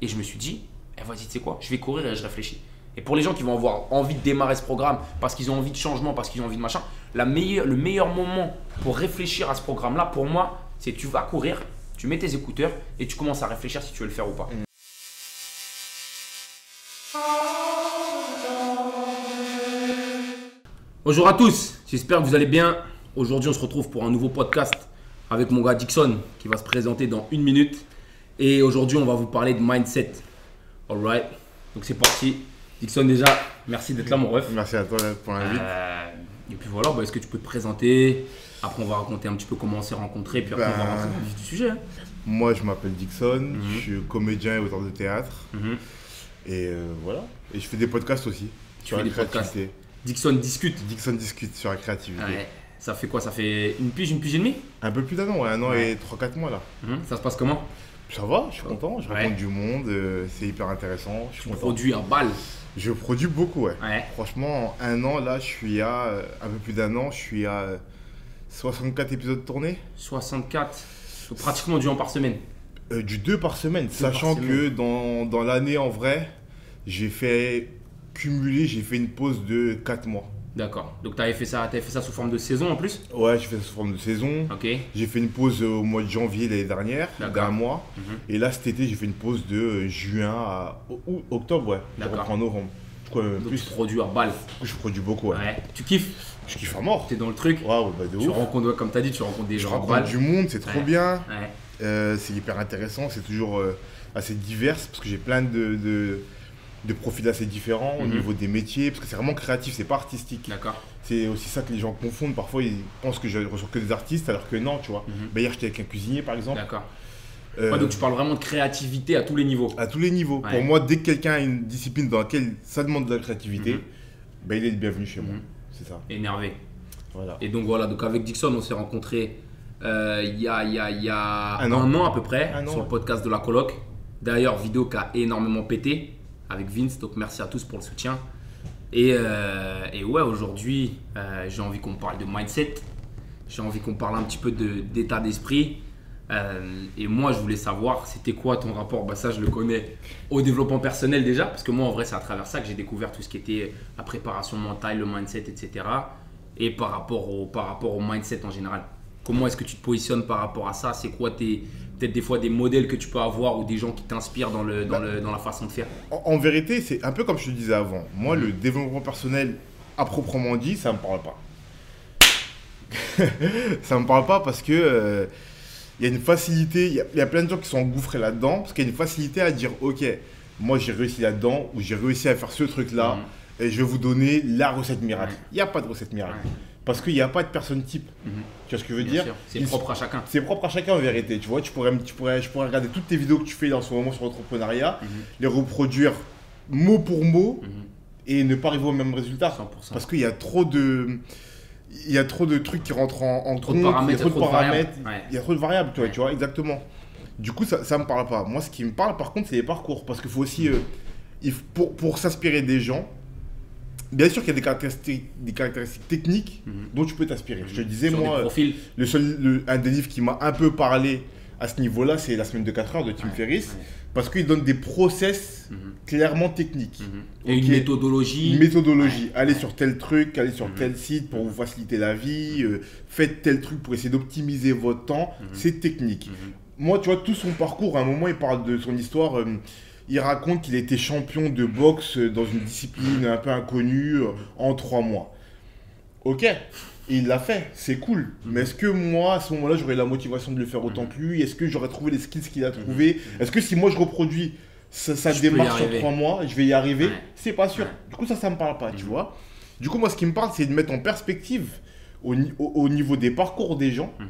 Et je me suis dit, eh, vas-y, tu sais quoi, je vais courir et je réfléchis. Et pour les gens qui vont avoir envie de démarrer ce programme parce qu'ils ont envie de changement, parce qu'ils ont envie de machin, la meilleure, le meilleur moment pour réfléchir à ce programme-là, pour moi, c'est tu vas courir, tu mets tes écouteurs et tu commences à réfléchir si tu veux le faire ou pas. Bonjour à tous, j'espère que vous allez bien. Aujourd'hui, on se retrouve pour un nouveau podcast avec mon gars Dixon qui va se présenter dans une minute. Et aujourd'hui, on va vous parler de mindset. Alright, donc c'est parti. Dixon, déjà, merci d'être là, mon ref. Merci à toi pour l'invite. Euh, et puis voilà, bah, est-ce que tu peux te présenter? Après, on va raconter un petit peu comment on s'est rencontrés, puis après, on va Ben, rentrer dans le vif du sujet. hein. Moi, je m'appelle Dixon, je suis comédien et auteur de théâtre. Mhm. Et euh, voilà. Et je fais des podcasts aussi Tu fais des podcasts. Dixon discute. Dixon discute sur la créativité. Ouais. Ça fait quoi? Ça fait une pige, une pige et demie? Un peu plus d'un an, ouais, un an Ouais. et 3-4 mois là. Mhm. Ça se passe comment? Ça va, je suis content, je Ouais. rencontre du monde, euh, c'est hyper intéressant. Je suis Tu content. produis à balle. Je produis beaucoup, ouais. Ouais. Franchement, en un an là, je suis à euh, un peu plus d'un an, je suis à euh, 64 épisodes tournés. 64. Donc pratiquement du an par semaine. Euh, du 2 par semaine, sachant par que dans, dans l'année en vrai, j'ai fait cumuler, j'ai fait une pause de 4 mois. D'accord. Donc tu avais fait ça, t'avais fait ça sous forme de saison en plus Ouais, j'ai fait ça sous forme de saison. Ok. J'ai fait une pause euh, au mois de janvier l'année dernière, d'un mois. Mhm. Et là, cet été, j'ai fait une pause de euh, juin à o- octobre, ouais. Je D'accord. en novembre. Je crois même Donc plus. tu produis à balle. Je produis beaucoup, ouais. Ouais. Tu kiffes Je kiffe à mort. T'es dans le truc. Ouais, ouais, bah de Tu ouf. rencontres, comme t'as dit, tu rencontres des Je gens à rencontre balle. du monde, c'est trop Ouais. bien. Ouais. Euh, c'est hyper intéressant, c'est toujours euh, assez divers parce que j'ai plein de, de, de profils assez différents au Mhm. niveau des métiers, parce que c'est vraiment créatif, c'est pas artistique. D'accord. C'est aussi ça que les gens confondent. Parfois, ils pensent que je reçois que des artistes, alors que non, tu vois. Mhm. Bah, hier, j'étais avec un cuisinier, par exemple. D'accord. Euh, Ouais, donc tu parles vraiment de créativité à tous les niveaux. à tous les niveaux. Ouais. Pour moi, dès que quelqu'un a une discipline dans laquelle ça demande de la créativité, bah, il est le bienvenu chez moi. Mhm. C'est ça. Énervé. Voilà. Et donc voilà, donc avec Dixon, on s'est rencontrés euh, il y, a, y a- y a Un un, an. an à peu près Un an, sur le ouais. podcast de la coloc. D'ailleurs, vidéo qui a énormément pété avec Vince, donc merci à tous pour le soutien. Et, euh, ouais, aujourd'hui, euh, j'ai envie qu'on parle de mindset. J'ai envie qu'on parle un petit peu d'état d'esprit. Euh, et moi, je voulais savoir, c'était quoi ton rapport? Bah ça, je le connais au développement personnel déjà, parce que moi, en vrai, c'est à travers ça que j'ai découvert tout ce qui était la préparation mentale, le mindset, etc. Et par rapport au, par rapport au mindset en général. Comment est-ce que tu te positionnes par rapport à ça? C'est quoi tes peut-être des fois des modèles que tu peux avoir ou des gens qui t'inspirent dans, le, dans, le, dans la façon de faire En, en vérité, c'est un peu comme je te disais avant. Moi, le développement personnel, à proprement dit, ça me parle pas. ça me parle pas parce que euh, il y a une facilité, il y, a- il y a plein de gens qui sont engouffrés là-dedans, parce qu'il y a une facilité à dire, ok, moi j'ai réussi là-dedans, ou j'ai réussi à faire ce truc-là, Mhm. et je vais vous donner la recette miracle. Il n'y a pas de recette miracle. Parce qu'il n'y a pas de personne type. Mhm. Tu vois ce que je veux Bien dire? C'est propre à chacun. C'est propre à chacun en vérité. Tu vois, tu pourrais, tu pourrais, je pourrais regarder toutes tes vidéos que tu fais en ce moment sur l'entrepreneuriat, Mhm. les reproduire mot pour mot Mhm. et ne pas arriver au même résultat. 100%. Parce qu'il y a trop de. Il y a trop de trucs qui rentrent en, en Trop de compte, paramètres, il y a trop de variables. paramètres, Ouais. il y a trop de variables, tu vois, Ouais. tu vois, exactement. Du coup, ça, ça me parle pas. Moi, ce qui me parle, par contre, c'est les parcours. Parce qu'il faut aussi, euh, il pour, pour s'inspirer des gens, bien sûr qu'il y a des caractéristiques, des caractéristiques techniques Mhm. dont tu peux t'inspirer. Je te disais, Sur moi, le seul, le- un des livres qui m'a un peu parlé à ce niveau-là, c'est La semaine de 4 heures de Tim Ouais, Ferriss. ouais. Parce qu'il donne des process Mhm. clairement techniques. Mhm. Et une méthodologie. Une méthodologie. Ouais. Allez sur tel truc, allez sur Mhm. tel site pour vous faciliter la vie, euh, faites tel truc pour essayer d'optimiser votre temps. Mhm. C'est technique. Mhm. Moi, tu vois, tout son parcours, à un moment, il parle de son histoire. euh, il raconte qu'il était champion de boxe dans une discipline un peu inconnue euh, en trois mois. Ok, et il l'a fait, c'est cool. Mais est-ce que moi, à ce moment-là, j'aurais la motivation de le faire autant Mhm. que lui? Est-ce que j'aurais trouvé les skills qu'il a trouvés? Est-ce que si moi je reproduis peux y démarche sur arriver. trois mois, je vais y arriver? Ouais. C'est pas sûr. Ouais. Du coup, ça, ça me parle pas, tu Mhm. vois. Du coup, moi, ce qui me parle, c'est de mettre en perspective au, ni- au- au niveau des parcours des gens Mhm.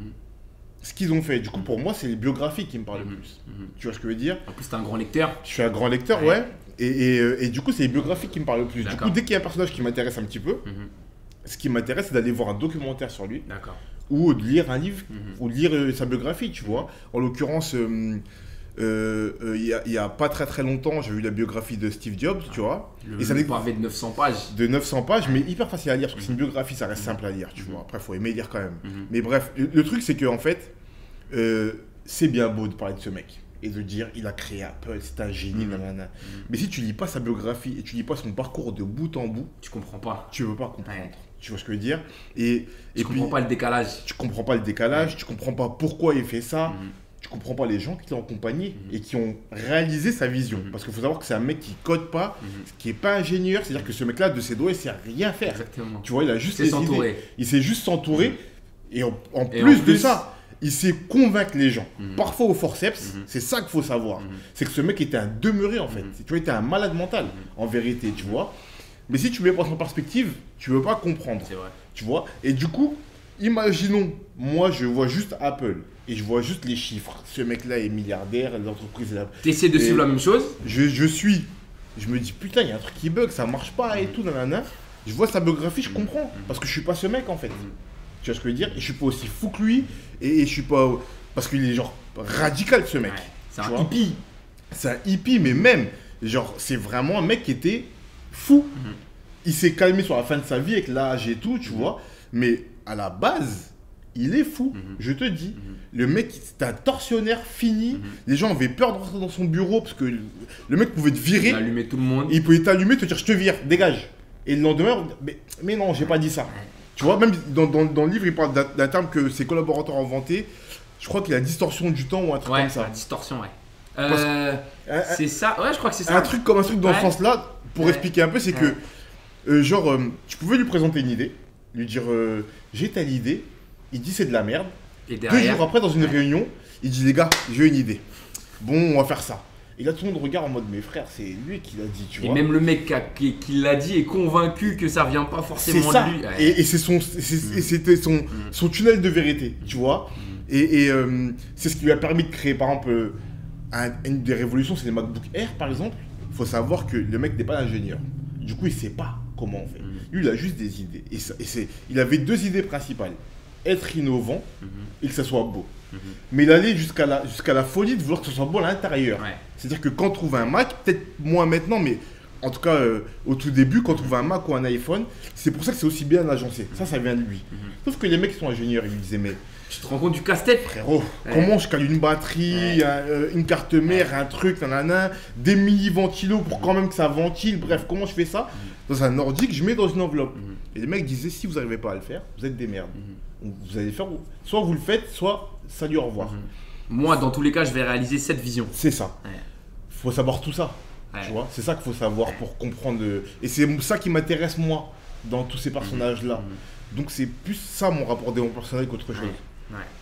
Ce qu'ils ont fait. Du coup, pour moi, c'est les biographies qui me parlent le plus. Mhm. Tu vois ce que je veux dire? En plus, t'es un grand lecteur. Je suis un grand lecteur, Ouais. Et, et, euh, et du coup, c'est les biographies qui me parlent le plus. Du coup, dès qu'il y a un personnage qui m'intéresse un petit peu, Mhm. ce qui m'intéresse, c'est d'aller voir un documentaire sur lui D'accord. ou de lire un livre ou de lire euh, sa biographie, tu vois. En l'occurrence, euh, euh, euh, il y, il y a pas très très longtemps, j'ai vu la biographie de Steve Jobs, tu vois, Le, Et ça le pavé de 900 pages. de 900 pages, mais hyper facile à lire, parce que c'est une biographie, ça reste Mhm. simple à lire, tu Mhm. vois. Après, il faut aimer lire quand même. Mhm. Mais bref, le, le truc, c'est que en fait, euh, c'est bien beau de parler de ce mec. et de dire il a créé Apple, c'est un génie, Mhm. nanana. Mais si tu lis pas sa biographie et tu lis pas son parcours de bout en bout, Tu comprends pas. tu veux pas comprendre. Ouais. Tu vois ce que je veux dire? Et, Tu et comprends puis, pas le décalage. tu comprends pas le décalage, tu comprends pas pourquoi il fait ça, Mhm. Tu comprends pas les gens qui l'ont accompagné Mhm. et qui ont réalisé sa vision. Mhm. Parce qu'il faut savoir que c'est un mec qui code pas, Mhm. qui est pas ingénieur, c'est-à-dire que ce mec-là, de ses doigts, il sait rien faire. Exactement. Tu vois, il a juste les idées. Il sait juste s'entourer. Et en, en Et plus en de ça, il sait convaincre les gens. Parfois au forceps, c'est ça qu'il faut savoir. C'est que ce mec était un demeuré en fait. Tu vois, il était un malade mental, en vérité, tu vois. Mais si tu mets pas en perspective, tu veux pas comprendre. C'est vrai. Tu vois Et du coup, imaginons, moi je vois juste Apple et je vois juste les chiffres. Ce mec-là est milliardaire, l'entreprise est là. T'essaies de Et- suivre la même chose? Je, je suis. Je me dis, putain, il y a un truc qui bug, ça marche pas et tout, nanana. Je vois sa biographie, je comprends. Parce que je suis pas ce mec en fait. Tu vois ce que je veux dire? Et je suis pas aussi fou que lui. Et, et je suis pas. Parce qu'il est genre radical ce mec. Ouais. C'est un vois? hippie. C'est un hippie, mais même, genre, c'est vraiment un mec qui était fou. Mhm. Il s'est calmé sur la fin de sa vie avec l'âge et tout, tu vois. Mais à la base, il est fou, Mhm. je te dis. Mhm. Le mec, c'est un tortionnaire fini. Mhm. Les gens avaient peur de rentrer dans son bureau parce que le mec pouvait te virer. Il a allumé tout le monde. Il pouvait t'allumer, te dire je te vire, dégage. Et le lendemain, mais, mais non, j'ai pas dit ça. Tu vois, même dans, dans- dans le livre, il parle d'un terme que ses collaborateurs ont inventé. Je crois qu'il y a distorsion du temps ou un truc Ouais, comme ça. la distorsion, ouais. Euh, c'est ça. Ouais, je crois que c'est ça. un truc comme un truc dans ce sens-là, pour Ouais. expliquer un peu, c'est que, euh, genre, euh, tu pouvais lui présenter une idée, lui dire euh, j'ai telle idée, il dit c'est de la merde. Et Deux jours après, dans une Ouais. réunion, il dit les gars, j'ai une idée. Bon, on va faire ça. Et là, tout le monde regarde en mode mais frère, c'est lui qui l'a dit, tu Et vois. même le mec qui, l'a dit est convaincu que ça vient pas forcément ça. de lui. Ouais. Et, et c'est son, et c'était son, son tunnel de vérité, tu vois. Et, et, euh, c'est ce qui lui a permis de créer, par exemple, euh, un- une des révolutions, c'est les MacBook Air, par exemple. Il faut savoir que le mec n'est pas ingénieur. Du coup, il sait pas comment on fait. Lui, il a juste des idées. Et, ça- et c'est, il avait deux idées principales être innovant Mhm. et que ça soit beau. Mhm. Mais il allait jusqu'à la, jusqu'à la folie de vouloir que ce soit beau à l'intérieur. Ouais. C'est-à-dire que quand on trouve un Mac, peut-être moins maintenant, mais en tout cas euh, au tout début, quand on trouve un Mac ou un iPhone, c'est pour ça que c'est aussi bien agencé. Ça, ça vient de lui. Mhm. Sauf que les mecs qui sont ingénieurs, ils disaient, mais Tu te rends compte du casse-tête frérot, Ouais. comment je cale une batterie, Ouais. un, euh, une carte mère, un truc, nanana, des mini-ventilos pour quand même que ça ventile, bref, comment je fais ça? Dans un nordique, je mets dans une enveloppe. Mhm. Et les mecs disaient, si vous n'arrivez pas à le faire, vous êtes des merdes. Mhm. Vous allez faire, soit vous le faites, soit salut, au revoir. Mhm. Moi, dans tous les cas, je vais réaliser cette vision. C'est ça. Ouais. faut savoir tout ça. Ouais. Tu vois, c'est ça qu'il faut savoir pour comprendre. Et c'est ça qui m'intéresse moi dans tous ces personnages-là. Mhm. Donc c'est plus ça mon rapport démon personnel qu'autre chose.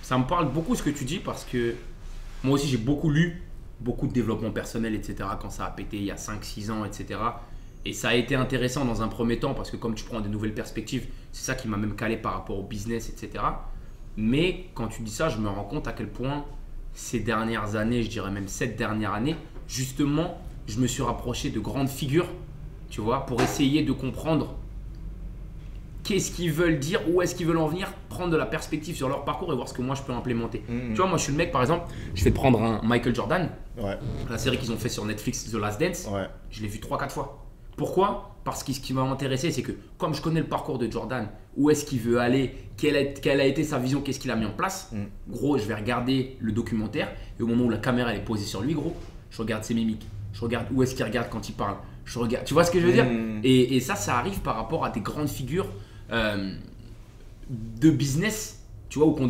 Ça me parle beaucoup ce que tu dis parce que moi aussi j'ai beaucoup lu, beaucoup de développement personnel, etc. quand ça a pété il y a 5-6 ans, etc. Et ça a été intéressant dans un premier temps parce que comme tu prends des nouvelles perspectives, c'est ça qui m'a même calé par rapport au business, etc. Mais quand tu dis ça, je me rends compte à quel point ces dernières années, je dirais même cette dernière année, justement, je me suis rapproché de grandes figures, tu vois, pour essayer de comprendre qu'est-ce qu'ils veulent dire, où est-ce qu'ils veulent en venir, prendre de la perspective sur leur parcours et voir ce que moi je peux implémenter. Mhm. Tu vois, moi je suis le mec, par exemple, je vais te prendre un Michael Jordan, Ouais, la série qu'ils ont fait sur Netflix, The Last Dance, ouais. je l'ai vu 3-4 fois. Pourquoi? Parce que ce qui m'a intéressé, c'est que comme je connais le parcours de Jordan, où est-ce qu'il veut aller, quelle a, quelle a été sa vision, qu'est-ce qu'il a mis en place, Mm. gros, je vais regarder le documentaire et au moment où la caméra elle est posée sur lui, gros, je regarde ses mimiques, je regarde où est-ce qu'il regarde quand il parle, je regarde, tu vois ce que je veux dire? Mm. et, et ça, ça arrive par rapport à des grandes figures euh, de business, tu vois, ou qu'on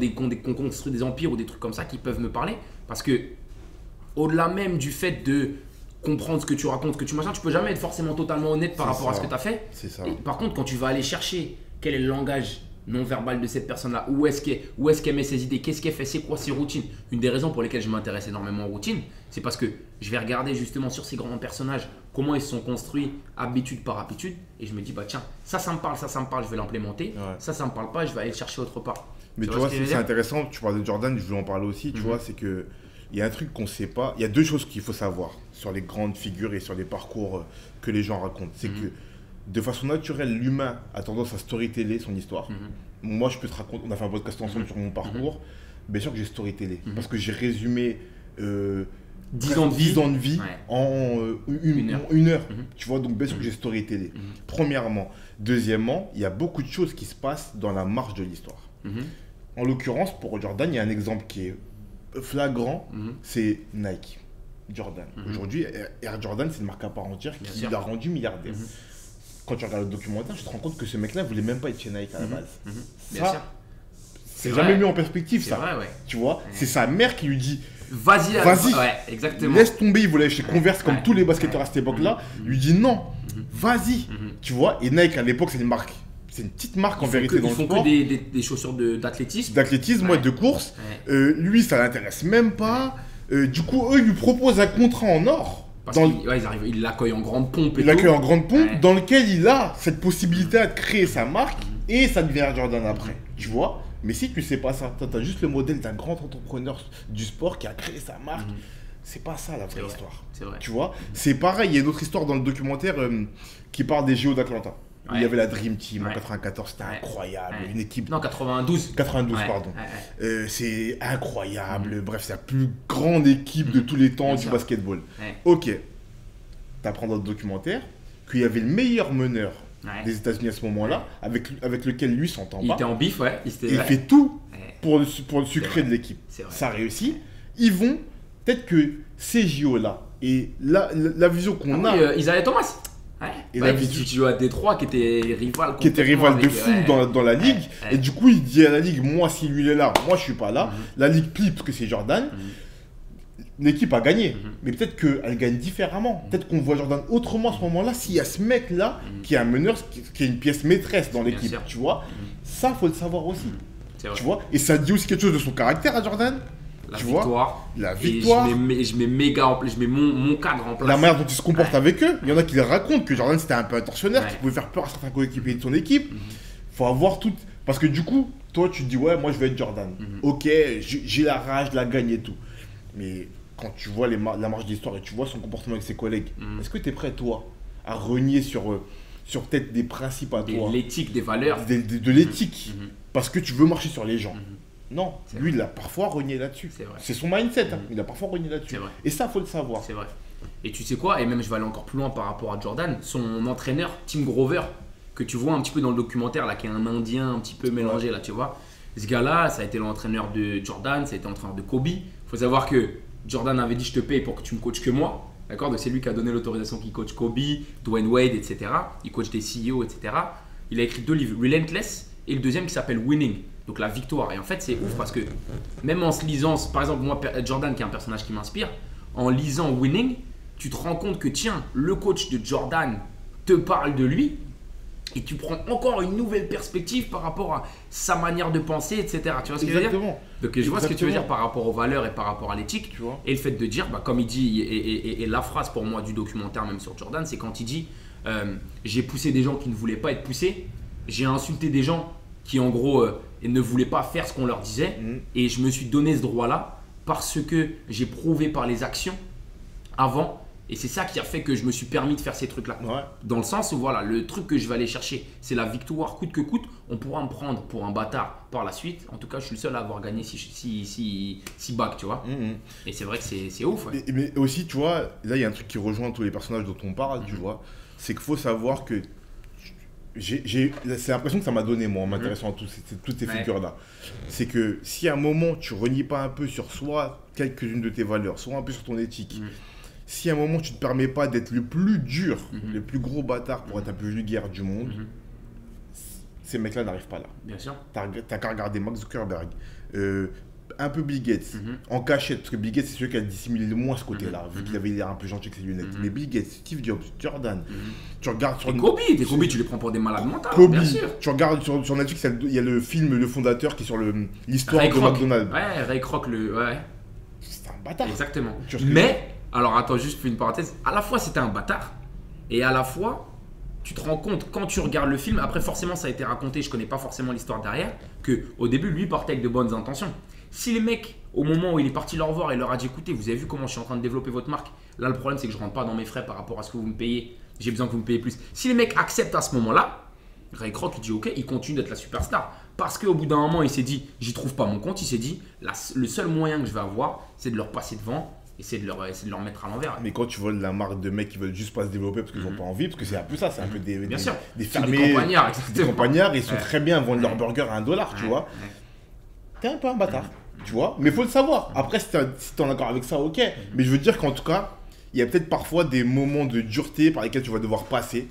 construit des empires ou des trucs comme ça qui peuvent me parler. Parce que, au-delà même du fait de comprendre ce que tu racontes, ce que tu machins, tu peux jamais être forcément totalement honnête par rapport à ce que tu as fait. C'est ça. Et par contre, quand tu vas aller chercher quel est le langage non verbal de cette personne-là, où est-ce qu'elle est qu'elle met ses idées, qu'est-ce qu'elle fait, c'est quoi ses routines. Une des raisons pour lesquelles je m'intéresse énormément aux routines, c'est parce que je vais regarder justement sur ces grands personnages comment ils se sont construits habitude par habitude, et je me dis, bah tiens, ça, ça me parle, ça, ça me parle, je vais l'implémenter. Ouais. Ça, ça me parle pas, je vais aller le chercher autre part. Mais Tu tu vois ce c'est intéressant, tu parles de Jordan, je voulais en parler aussi, tu Mhm. vois, c'est que il y a un truc qu'on sait pas, il y a deux choses qu'il faut savoir sur les grandes figures et sur les parcours euh, que les gens racontent. C'est Mhm. que de façon naturelle, l'humain a tendance à storyteller son histoire. Mhm. Moi, je peux te raconter, on a fait un podcast ensemble Mhm. sur mon parcours, bien sûr que j'ai storytellé, parce que j'ai résumé euh, 10 presque ans de vie. 10 ans de vie Ouais. en euh, une, Une heure. une heure. Tu vois, donc bien sûr que j'ai storytellé. Premièrement. Deuxièmement, il y a beaucoup de choses qui se passent dans la marche de l'histoire. En l'occurrence, pour Jordan, il y a un exemple qui est flagrant, c'est Nike, Jordan. Mhm. Aujourd'hui, Air- Jordan, c'est une marque à part entière qui l'a rendu milliardaire. Mhm. Quand tu regardes le documentaire, tu te rends compte que ce mec-là voulait même pas être chez Nike à la Mhm. base. Ça, c'est jamais mis en perspective, ça. vrai, ouais. Tu vois, c'est sa mère qui lui dit Vas-y, là. Vas-y. Ouais, exactement. laisse tomber, il voulait aller chez Converse comme tous les basketteurs à cette époque-là. Il lui dit non, vas-y. Tu vois, et Nike à l'époque, c'est une marque, c'est une petite marque en Ils vérité que, dans ils le font sport. que des, des, des chaussures de- d'athlétisme. D'athlétisme, Ouais. ouais, de course. Ouais. Euh, lui, ça l'intéresse même pas. Euh, du coup, eux, ils lui proposent un contrat en or. Parce Dans qu'ils ouais, ils arrivent, ils l'accueillent en grande pompe et Il accueille tout. en grande pompe, Ouais. dans lequel il a cette possibilité de créer sa marque et ça devient Jordan après. Tu vois? Mais si tu sais pas ça, t'as juste le modèle d'un grand entrepreneur du sport qui a créé sa marque. Mhm. C'est pas ça la vraie vrai. histoire. C'est vrai. Tu vois? C'est pareil, il y a une autre histoire dans le documentaire euh, qui parle des JO d'Atlanta. Il y avait la Dream Team en Ouais. 94, c'était Ouais. incroyable. Une équipe. Non, 92. 92, Ouais, pardon. Euh, c'est incroyable. Bref, c'est la plus grande équipe de tous les temps Bien du sûr. basketball. Ok. T'apprends dans le documentaire qu'il y avait le meilleur meneur des États-Unis à ce moment-là, avec, avec lequel lui s'entend Il pas. était en bif, ouais. Il, était, il fait tout pour le, pour le sucré de l'équipe. Ça réussit. Ils vont, peut-être que ces JO-là, et la, la, la vision qu'on Ah a, oui, euh, Isaiah Thomas. Ouais. Et Bah, la qui, vision- qui joue à Détroit, qui était rival. qui était rival de fou ouais. dans, dans la ligue, ouais. et du coup il dit à la ligue, moi si lui il est là, moi je suis pas là, Mhm. la ligue plie parce que c'est Jordan, Mhm. l'équipe a gagné, Mhm. mais peut-être qu'elle gagne différemment, peut-être qu'on voit Jordan autrement à ce moment-là, s'il y a ce mec-là Mhm. qui est un meneur, qui, qui est une pièce maîtresse dans l'équipe, tu vois, Mhm. ça faut le savoir aussi, tu vois, et ça dit aussi quelque chose de son caractère à Jordan, La tu vois, victoire. la Et victoire. je mets, je mets méga en je mets mon, mon cadre en place. La manière dont il se comporte Ouais. avec eux, il y en a qui racontent que Jordan c'était un peu un tortionnaire, Ouais. qui pouvait faire peur à certains coéquipiers de son équipe. Mhm. Faut avoir tout. Parce que du coup, toi tu te dis ouais, moi je vais être Jordan. Mhm. Ok, j'ai la rage, la gagne et tout. Mais quand tu vois les mar- la marge d'histoire et tu vois son comportement avec ses collègues, Mhm. est-ce que tu es prêt toi à renier sur, euh, sur peut-être des principes à toi, L'éthique, des valeurs. de, de- de l'éthique, Mhm. parce que tu veux marcher sur les gens. Non, lui il a parfois renié là-dessus. C'est son mindset, hein. Il a parfois renié là-dessus. Et ça, faut le savoir. C'est vrai. Et tu sais quoi? Et même je vais aller encore plus loin par rapport à Jordan. Son entraîneur, Tim Grover, que tu vois un petit peu dans le documentaire, là, qui est un Indien un petit peu mélangé, là, tu vois. Ce gars-là, ça a été l'entraîneur de Jordan, ça a été l'entraîneur de Kobe. Il faut savoir que Jordan avait dit Je te paye pour que tu me coaches que moi. D'accord? Donc c'est lui qui a donné l'autorisation qu'il coach Kobe, Dwayne Wade, etc. Il coach des CEO, etc. Il a écrit deux livres, Relentless et le deuxième qui s'appelle Winning. Donc la victoire. Et en fait, c'est ouf parce que même en se lisant, par exemple, moi, Jordan, qui est un personnage qui m'inspire, en lisant Winning, tu te rends compte que tiens, le coach de Jordan te parle de lui et tu prends encore une nouvelle perspective par rapport à sa manière de penser, etc. Tu vois ce que je veux dire? Donc je vois ce que tu veux dire par rapport aux valeurs et par rapport à l'éthique. Et le fait de dire, bah, comme il dit, et, et- et- et la phrase pour moi du documentaire même sur Jordan, c'est quand il dit euh, J'ai poussé des gens qui ne voulaient pas être poussés, j'ai insulté des gens qui en gros euh, ne voulaient pas faire ce qu'on leur disait, Mhm. et je me suis donné ce droit-là parce que j'ai prouvé par les actions avant, et c'est ça qui a fait que je me suis permis de faire ces trucs-là. Ouais. Dans le sens où voilà, le truc que je vais aller chercher, c'est la victoire coûte que coûte. On pourra me prendre pour un bâtard par la suite. En tout cas, je suis le seul à avoir gagné 6 si, si, si bacs, tu vois. Mhm. Et c'est vrai que c'est ouf. ouais. Et- mais aussi, tu vois, là, il y a un truc qui rejoint tous les personnages dont on parle, tu vois. C'est qu'il faut savoir que. J'ai- l'impression que ça m'a donné, moi, en m'intéressant à toutes ces. Ouais. figures-là. C'est que si à un moment, tu renies pas un peu sur soit quelques-unes de tes valeurs, soit un peu sur ton éthique, si à un moment, tu te permets pas d'être le plus dur, Mhm. le plus gros bâtard pour être un peu vulgaire du monde, Mhm. ces mecs-là n'arrivent pas là. Bien sûr. T'as qu'à regarder Mark Zuckerberg, euh, un peu Bill Gates, Mhm. en cachette, parce que Bill Gates c'est celui qui a dissimulé le moins ce côté-là, Mhm. vu qu'il avait l'air un peu gentil avec ses lunettes. Mhm. Mais Bill Gates, Steve Jobs, Jordan, Mhm. tu regardes sur Et Kobe, des Kobe, tu les prends pour des malades mentaux. Kobe, Bien sûr. tu regardes sur, sur Netflix, il y a le- film Le Fondateur qui est sur l'histoire de Kroc. McDonald's. Ouais, Ray Kroc, le. Ouais, C'est un bâtard. exactement. Mais, alors attends, juste une parenthèse. À la fois, c'était un bâtard. Et à la fois, tu te rends compte, quand tu regardes le film, après, forcément, ça a été raconté, je connais pas forcément l'histoire derrière, que au début, lui partait avec de bonnes intentions. Si les mecs, au moment où il est parti leur voir et leur a dit écoutez, vous avez vu comment je suis en train de développer votre marque, là, le problème, c'est que je rentre pas dans mes frais par rapport à ce que vous me payez, j'ai besoin que vous me payez plus. Si les mecs acceptent à ce moment-là, Ray Kroc, il dit ok, il continue d'être la superstar. Parce qu'au bout d'un moment, il s'est dit, j'y trouve pas mon compte, il s'est dit, la- le seul moyen que je vais avoir, c'est de leur passer devant et c'est de leur, c'est de leur mettre à l'envers. Mais quand tu vois la marque de mecs qui veulent juste pas se développer parce qu'ils Mhm. ont pas envie, parce que c'est un peu ça, c'est un peu des, Bien des, sûr. des fermiers, des campagnards, ils sont Ouais. très bien à vendre leur burger à un dollar, tu vois. T'es un peu un bâtard. Tu vois Mais il faut le savoir. Après, si tu es en accord avec ça, ok. Mais je veux dire qu'en tout cas, il y a peut-être parfois des moments de dureté par lesquels tu vas devoir passer,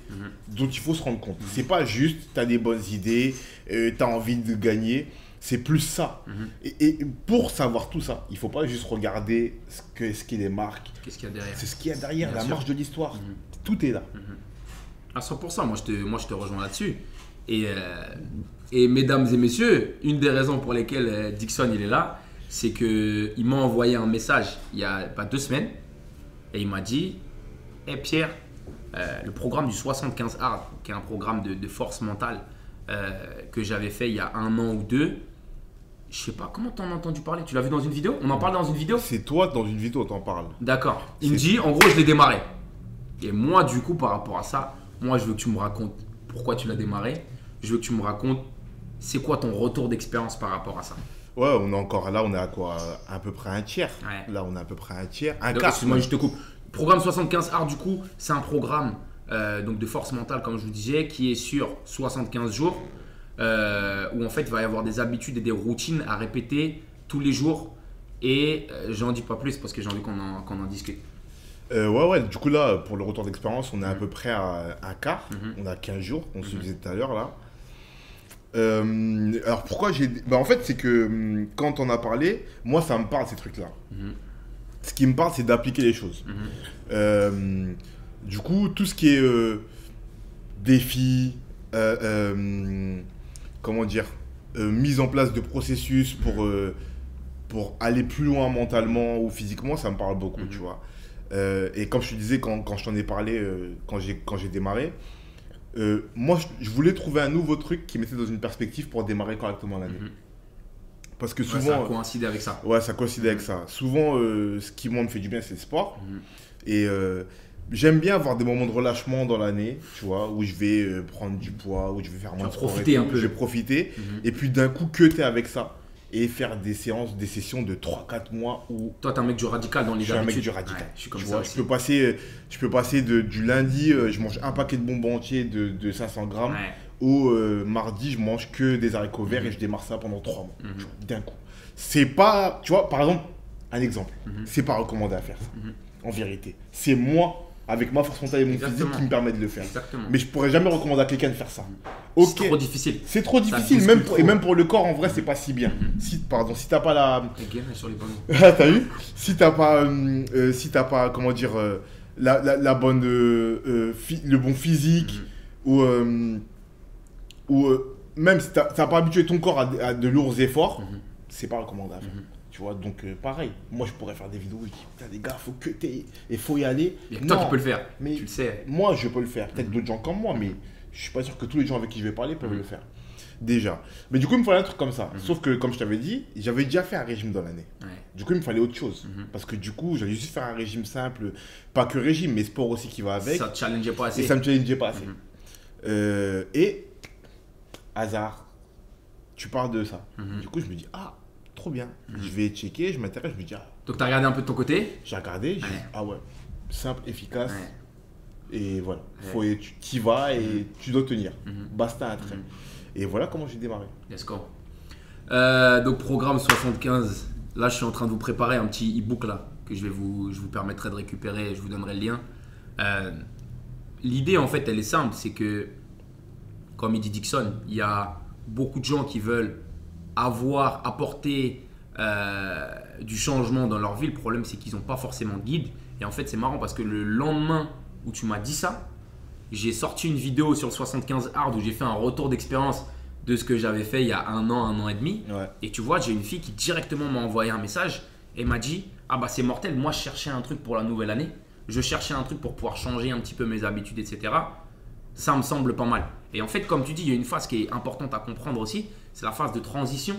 dont il faut se rendre compte. C'est pas juste, tu as des bonnes idées, euh, tu as envie de gagner. C'est plus ça. et, et pour savoir tout ça, il faut pas juste regarder ce que ce qu'est les marques. Qu'est-ce qu'il y a derrière C'est ce qu'il y a derrière, Bien la sûr. marche de l'histoire. Tout est là. À 100%, moi je te, moi, je te rejoins là-dessus. Et, euh, et mesdames et messieurs, une des raisons pour lesquelles euh, Dixon il est là, c'est qu'il m'a envoyé un message il y a pas deux semaines et il m'a dit Hé Pierre, euh, le programme du 75 Hard, qui est un programme de, de force mentale euh, que j'avais fait il y a un an ou deux, je sais pas, comment t'en as entendu parler? Tu l'as vu dans une vidéo? On en parle dans une vidéo? C'est toi, dans une vidéo, t'en parles. D'accord. Il me dit, en gros, je l'ai démarré. Et moi, du coup, par rapport à ça, moi, je veux que tu me racontes pourquoi tu l'as démarré. Je veux que tu me racontes c'est quoi ton retour d'expérience par rapport à ça? Ouais, on est encore là, on est à quoi À peu près un tiers. Ouais. Là, on est à peu près un tiers. Un quart. Excuse-moi, je te coupe. Programme 75 Art, du coup, c'est un programme euh, donc de force mentale, comme je vous disais, qui est sur 75 jours, euh, où en fait, il va y avoir des habitudes et des routines à répéter tous les jours. Et euh, j'en dis pas plus parce que j'ai envie qu'on en, qu'on en discute. Euh, ouais, ouais, du coup, là, pour le retour d'expérience, on est à peu près à un quart. Mhm. On a 15 jours, on se disait tout à l'heure, là. Euh, alors, pourquoi j'ai. Bah, en fait, c'est que hum, quand on a parlé, moi, ça me parle, ces trucs-là. Mhm. Ce qui me parle, c'est d'appliquer les choses. Mhm. Euh, du coup, tout ce qui est euh, défi, comment dire, mise en place de processus pour, euh, pour aller plus loin mentalement ou physiquement, ça me parle beaucoup, Mhm. tu vois. Et comme je te disais, quand, quand je t'en ai parlé, quand j'ai quand j'ai démarré, euh, moi, je, voulais trouver un nouveau truc qui mettait dans une perspective pour démarrer correctement l'année. Mhm. Parce que Ouais, ça a souvent... coïncidé avec ça. Ouais, ça coïncide avec ça. Souvent, euh, ce qui moi me fait du bien, c'est le sport. Mhm. Et euh, j'aime bien avoir des moments de relâchement dans l'année, tu vois, où je vais euh, prendre du poids, où je vais faire moins de profiter un peu. Je vais profiter. Mhm. Et puis d'un coup, que t'es avec ça. Et faire des séances, des sessions de 3-4 mois où Toi, t'es un mec du radical dans les je suis un mec du radical. Ouais, je suis comme Tu ça vois, je peux passer, je peux passer de, du lundi, euh, je mange un paquet de bonbons entiers de, de 500 grammes, Ouais. au euh, mardi, je mange que des haricots verts Mhm. et je démarre ça pendant 3 mois. Mhm. D'un coup. C'est pas, tu vois, par exemple, un exemple. Mhm. C'est pas recommandé à faire ça, Mhm. en vérité. C'est moi, avec ma force mentale et mon Exactement. physique, qui me permet de le faire. Exactement. Mais je pourrais jamais recommander à quelqu'un de faire ça. C'est Ok. trop difficile. C'est trop difficile, même pour, et même pour le corps, en vrai, c'est pas si bien. Mhm. Si, pardon, si t'as pas la, sur les ah, T'as vu? Si t'as pas, euh, euh, si t'as pas, comment dire, euh, la, la, la bonne, euh, euh, le bon physique, ou, euh, ou euh, même si t'as pas habitué ton corps à, de- à de lourds efforts, Mhm. c'est pas recommandable. Tu vois, donc euh, pareil, moi je pourrais faire des vidéos où je dis, putain les gars, faut que t'aies, et faut y aller. Il y a que toi qui peux le faire. mais Tu le sais. moi je peux le faire, peut-être d'autres gens comme moi, mais je suis pas sûr que tous les gens avec qui je vais parler peuvent le faire. Déjà. Mais du coup, il me fallait un truc comme ça. Mhm. Sauf que, comme je t'avais dit, j'avais déjà fait un régime dans l'année. Ouais. Du coup, il me fallait autre chose. Mhm. Parce que du coup, j'allais juste faire un régime simple. Pas que régime, mais sport aussi qui va avec. Ça te challengeait pas assez. et ça me challengeait pas assez. Mhm. Euh, et, hasard, tu parles de ça. Du coup, je me dis, ah, trop bien. Mhm. Je vais checker, je m'intéresse, je me dis, ah, Donc, t'as regardé un peu de ton côté? j'ai regardé, j'ai dit, Ouais. ah ouais, simple, efficace. Ouais. Et voilà. Faut, et tu y vas et tu dois tenir. Mhm. Basta un trait. Mhm. Et voilà comment j'ai démarré. Let's go. Euh, donc, programme 75. Là, je suis en train de vous préparer un petit e-book là que je vais vous, je vous permettrai de récupérer. Je vous donnerai le lien. Euh, L'idée, en fait, elle est simple. C'est que, comme il dit Dixon, il y a beaucoup de gens qui veulent avoir, apporter euh, du changement dans leur vie. Le problème, c'est qu'ils n'ont pas forcément de guide. Et en fait, c'est marrant parce que le lendemain où tu m'as dit ça, j'ai sorti une vidéo sur le 75 Hard où j'ai fait un retour d'expérience de ce que j'avais fait il y a un an, un an et demi. Ouais. Et tu vois, j'ai une fille qui directement m'a envoyé un message et m'a dit Ah bah c'est mortel, moi je cherchais un truc pour la nouvelle année. Je cherchais un truc pour pouvoir changer un petit peu mes habitudes, etc. Ça me semble pas mal. Et en fait, comme tu dis, il y a une phase qui est importante à comprendre aussi c'est la phase de transition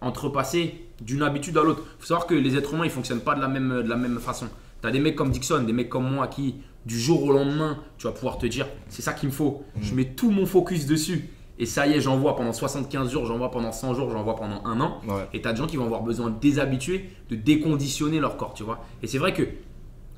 entre passer d'une habitude à l'autre. Il faut savoir que les êtres humains, ils fonctionnent pas de la même, de la même façon. Tu as des mecs comme Dixon, des mecs comme moi qui, du jour au lendemain, tu vas pouvoir te dire c'est ça qu'il me faut. Je mets tout mon focus dessus. Et ça y est, j'envoie pendant 75 jours, j'envoie pendant 100 jours, j'envoie pendant un an. Ouais. Et tu as des gens qui vont avoir besoin de déshabituer, de déconditionner leur corps, tu vois. Et c'est vrai que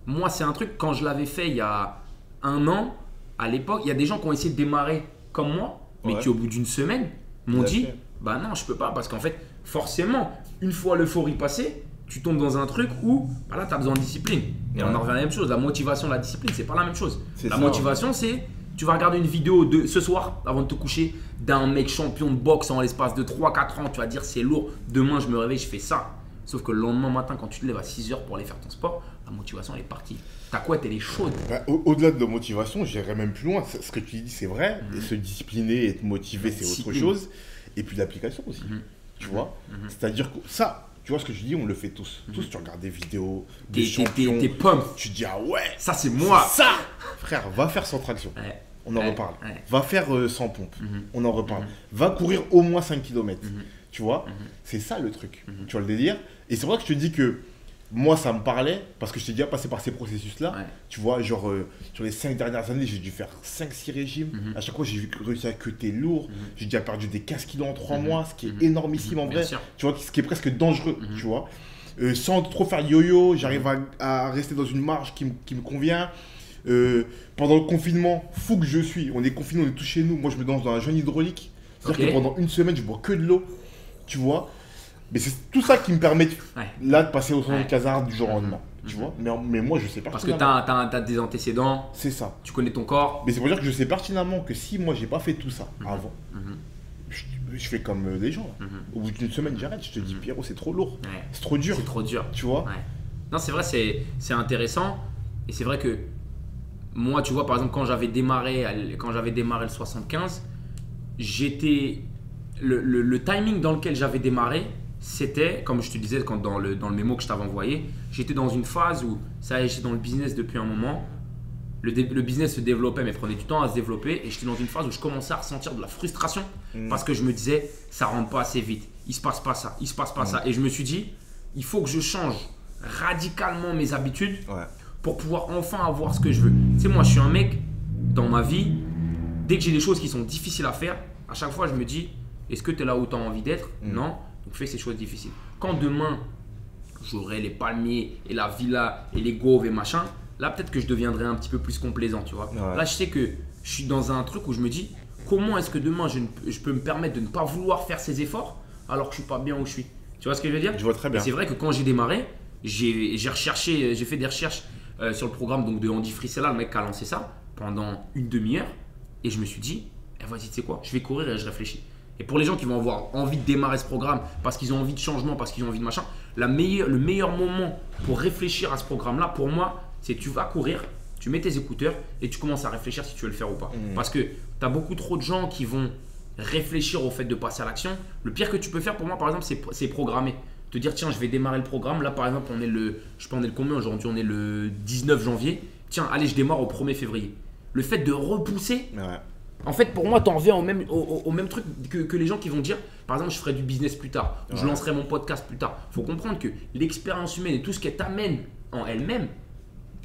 moi, c'est un truc, quand je l'avais fait il y a un an, à l'époque, il y a des gens qui ont essayé de démarrer comme moi, mais Ouais. qui au bout d'une semaine m'ont dit. Bah non, je peux pas, parce qu'en fait, forcément, une fois l'euphorie passée, tu tombes dans un truc où bah là, tu as besoin de discipline. Et on en revient à la même chose. La motivation, la discipline, c'est pas la même chose. La ça. motivation, c'est tu vas regarder une vidéo de ce soir avant de te coucher d'un mec champion de boxe en l'espace de 3-4 ans. Tu vas dire c'est lourd. Demain, je me réveille, je fais ça. Sauf que le lendemain matin, quand tu te lèves à 6 heures pour aller faire ton sport, la motivation, elle est partie. Ta couette, elle est chaude. Bah, au- Au-delà de la motivation, j'irais même plus loin. Ce que tu dis, c'est vrai. Et se discipliner, être motivé, c'est autre chose. Et puis l'application aussi. Mhm. Tu vois Mhm. C'est-à-dire que ça, tu vois ce que je dis, on le fait tous. Tous, tu regardes des vidéos, des t'es- champions. t'es pump. Tu te dis, ah ouais, Ça, c'est moi. ça Frère, va faire sans traction. Ouais. On en Ouais, reparle. ouais. Va faire euh, sans pompe. On en reparle. Va courir au moins 5 km. Tu vois? C'est ça le truc. Tu vois le délire? Et c'est pour ça que je te dis que moi, ça me parlait parce que je t'ai déjà passé par ces processus-là. Ouais. Tu vois, genre, euh, sur les 5 dernières années, j'ai dû faire 5-6 régimes. Mhm. À chaque fois, j'ai réussi à cuter lourd. Mhm. J'ai déjà perdu des 15 kilos en 3 Mhm. mois, ce qui est énormissime en vrai. Tu vois, ce qui est presque dangereux, tu vois. Euh, sans trop faire yo-yo, j'arrive à, à rester dans une marge qui, me- qui me convient. Euh, pendant le confinement, fou que je suis, on est confiné, on est tous chez nous. Moi, je me danse dans un jeûne hydraulique. C'est-à-dire que pendant une semaine, je bois que de l'eau, tu vois? Mais c'est tout ça qui me permet, de- Ouais. là, de passer au centre Ouais. de casard du jour au lendemain, tu Mhm. vois. Mais, mais moi, je sais Parce que tu as, des antécédents, C'est ça. tu connais ton corps. Mais c'est pour dire que je sais pertinemment que si moi, j'ai pas fait tout ça Mhm. avant, Mhm. je, je fais comme euh, les gens. Mhm. Au bout d'une semaine, j'arrête. Je te dis, Mhm. Pierrot, c'est trop lourd. Ouais. C'est trop dur. C'est trop dur. Tu vois Ouais. Non, c'est vrai, c'est intéressant. Et c'est vrai que moi, tu vois, par exemple, quand j'avais démarré, quand j'avais démarré le 75, j'étais. Le, le- le timing dans lequel j'avais démarré, c'était, comme je te disais quand dans, le, dans le mémo que je t'avais envoyé, j'étais dans une phase où ça j'étais dans le business depuis un moment. Le, le business se développait, mais prenait du temps à se développer. Et j'étais dans une phase où je commençais à ressentir de la frustration Mhm. parce que je me disais, ça rentre pas assez vite. Il se passe pas ça, il se passe pas ça. Et je me suis dit, il faut que je change radicalement mes habitudes Ouais. pour pouvoir enfin avoir ce que je veux. Tu sais, moi, je suis un mec, dans ma vie, dès que j'ai des choses qui sont difficiles à faire, à chaque fois, je me dis, est-ce que tu es là où tu as envie d'être? Mm. Non. Fais ces choses difficiles. Quand demain, j'aurai les palmiers et la villa et les gauves et machin, là, peut-être que je deviendrai un petit peu plus complaisant, tu vois. Ouais. Là, je sais que je suis dans un truc où je me dis, comment est-ce que demain, je, ne peux- je peux me permettre de ne pas vouloir faire ces efforts alors que je suis pas bien où je suis? Tu vois ce que je veux dire? Je vois très bien. c'est vrai que quand j'ai démarré, j'ai j'ai recherché, j'ai fait des recherches euh, sur le programme donc de Andy Frisella, le mec qui a lancé ça, pendant une demi-heure. Et je me suis dit, eh, vas-y, tu sais quoi, je vais courir et je réfléchis. Et pour les gens qui vont avoir envie de démarrer ce programme, parce qu'ils ont envie de changement, parce qu'ils ont envie de machin, la meilleure, le meilleur moment pour réfléchir à ce programme-là, pour moi, c'est tu vas courir, tu mets tes écouteurs et tu commences à réfléchir si tu veux le faire ou pas. Mhm. Parce que tu as beaucoup trop de gens qui vont réfléchir au fait de passer à l'action. Le pire que tu peux faire pour moi, par exemple, c'est c'est programmer. Te dire, tiens, je vais démarrer le programme. Là, par exemple, on est le. Je sais pas, on est le combien aujourd'hui? On est le 19 janvier. Tiens, allez, je démarre au 1er février. Le fait de repousser, Ouais. En fait, pour moi, t'en reviens au même, au, même truc que, que les gens qui vont dire, par exemple, je ferai du business plus tard, ou je Ouais. lancerai mon podcast plus tard. faut comprendre que l'expérience humaine et tout ce qu'elle t'amène en elle-même,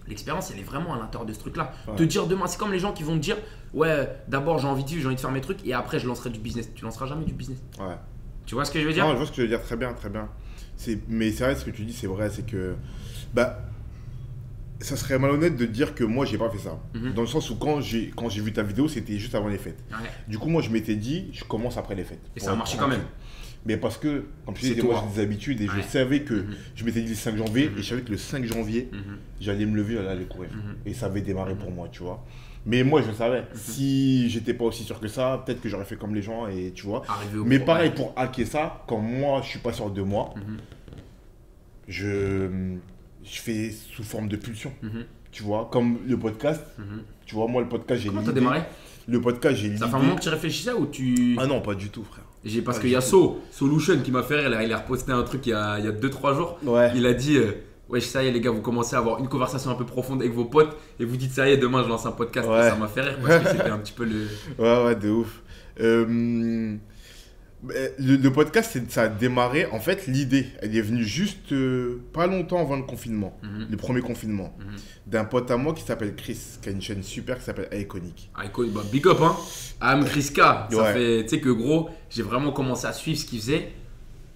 l'expérience, elle est vraiment à l'intérieur de ce truc-là. Ouais. Te dire demain, c'est comme les gens qui vont te dire, ouais, d'abord j'ai envie de vivre, j'ai envie de faire mes trucs, et après je lancerai du business. Tu lanceras jamais du business. Ouais. Tu vois ce que je veux dire? Non, je vois ce que tu veux dire, très bien, très bien. Mais c'est vrai, ce que tu dis, c'est vrai, c'est que. Bah. Ça serait malhonnête de dire que moi, j'ai pas fait ça. Mhm. Dans le sens où, quand j'ai quand j'ai vu ta vidéo, c'était juste avant les fêtes. Ouais. Du coup, moi, je m'étais dit, je commence après les fêtes. Et ça a marché quand même. Mais parce que, comme tu disais, moi, j'ai des habitudes et Ouais. je savais que Mhm. je m'étais dit le 5 janvier Mhm. et je savais que le 5 janvier, j'allais me lever, j'allais aller courir. Et ça avait démarré pour moi, tu vois. Mais moi, je savais. Si j'étais pas aussi sûr que ça, peut-être que j'aurais fait comme les gens et tu vois. Mais pareil, pour hacker ça, quand moi, je suis pas sûr de moi, je, je fais sous forme de pulsion. Mhm. Tu vois, comme le podcast. Mhm. Tu vois, moi, le podcast, j'ai Comment t'as démarré Le podcast, j'ai l'idée. Ça fait un moment que tu réfléchissais ou tu. Ah non, pas du tout, frère. J'ai parce qu'il y a So, Solution qui m'a fait rire, il a, il a reposté un truc il y a 2-3 jours. Ouais. Il a dit euh, Ouais, ça y est, les gars, vous commencez à avoir une conversation un peu profonde avec vos potes et vous dites Ça y est, demain je lance un podcast. Ouais. Ça m'a fait rire parce que c'était un petit peu le. Ouais, ouais, de ouf. Euh, le, le podcast, ça a démarré. En fait, l'idée, elle est venue juste euh, pas longtemps avant le confinement, Mhm. le premier confinement, Mhm. d'un pote à moi qui s'appelle Chris, qui a une chaîne super qui s'appelle Iconic. Ah, bah, big up, hein. Am Kriska. Ça Ouais. fait, tu sais que gros, j'ai vraiment commencé à suivre ce qu'il faisait.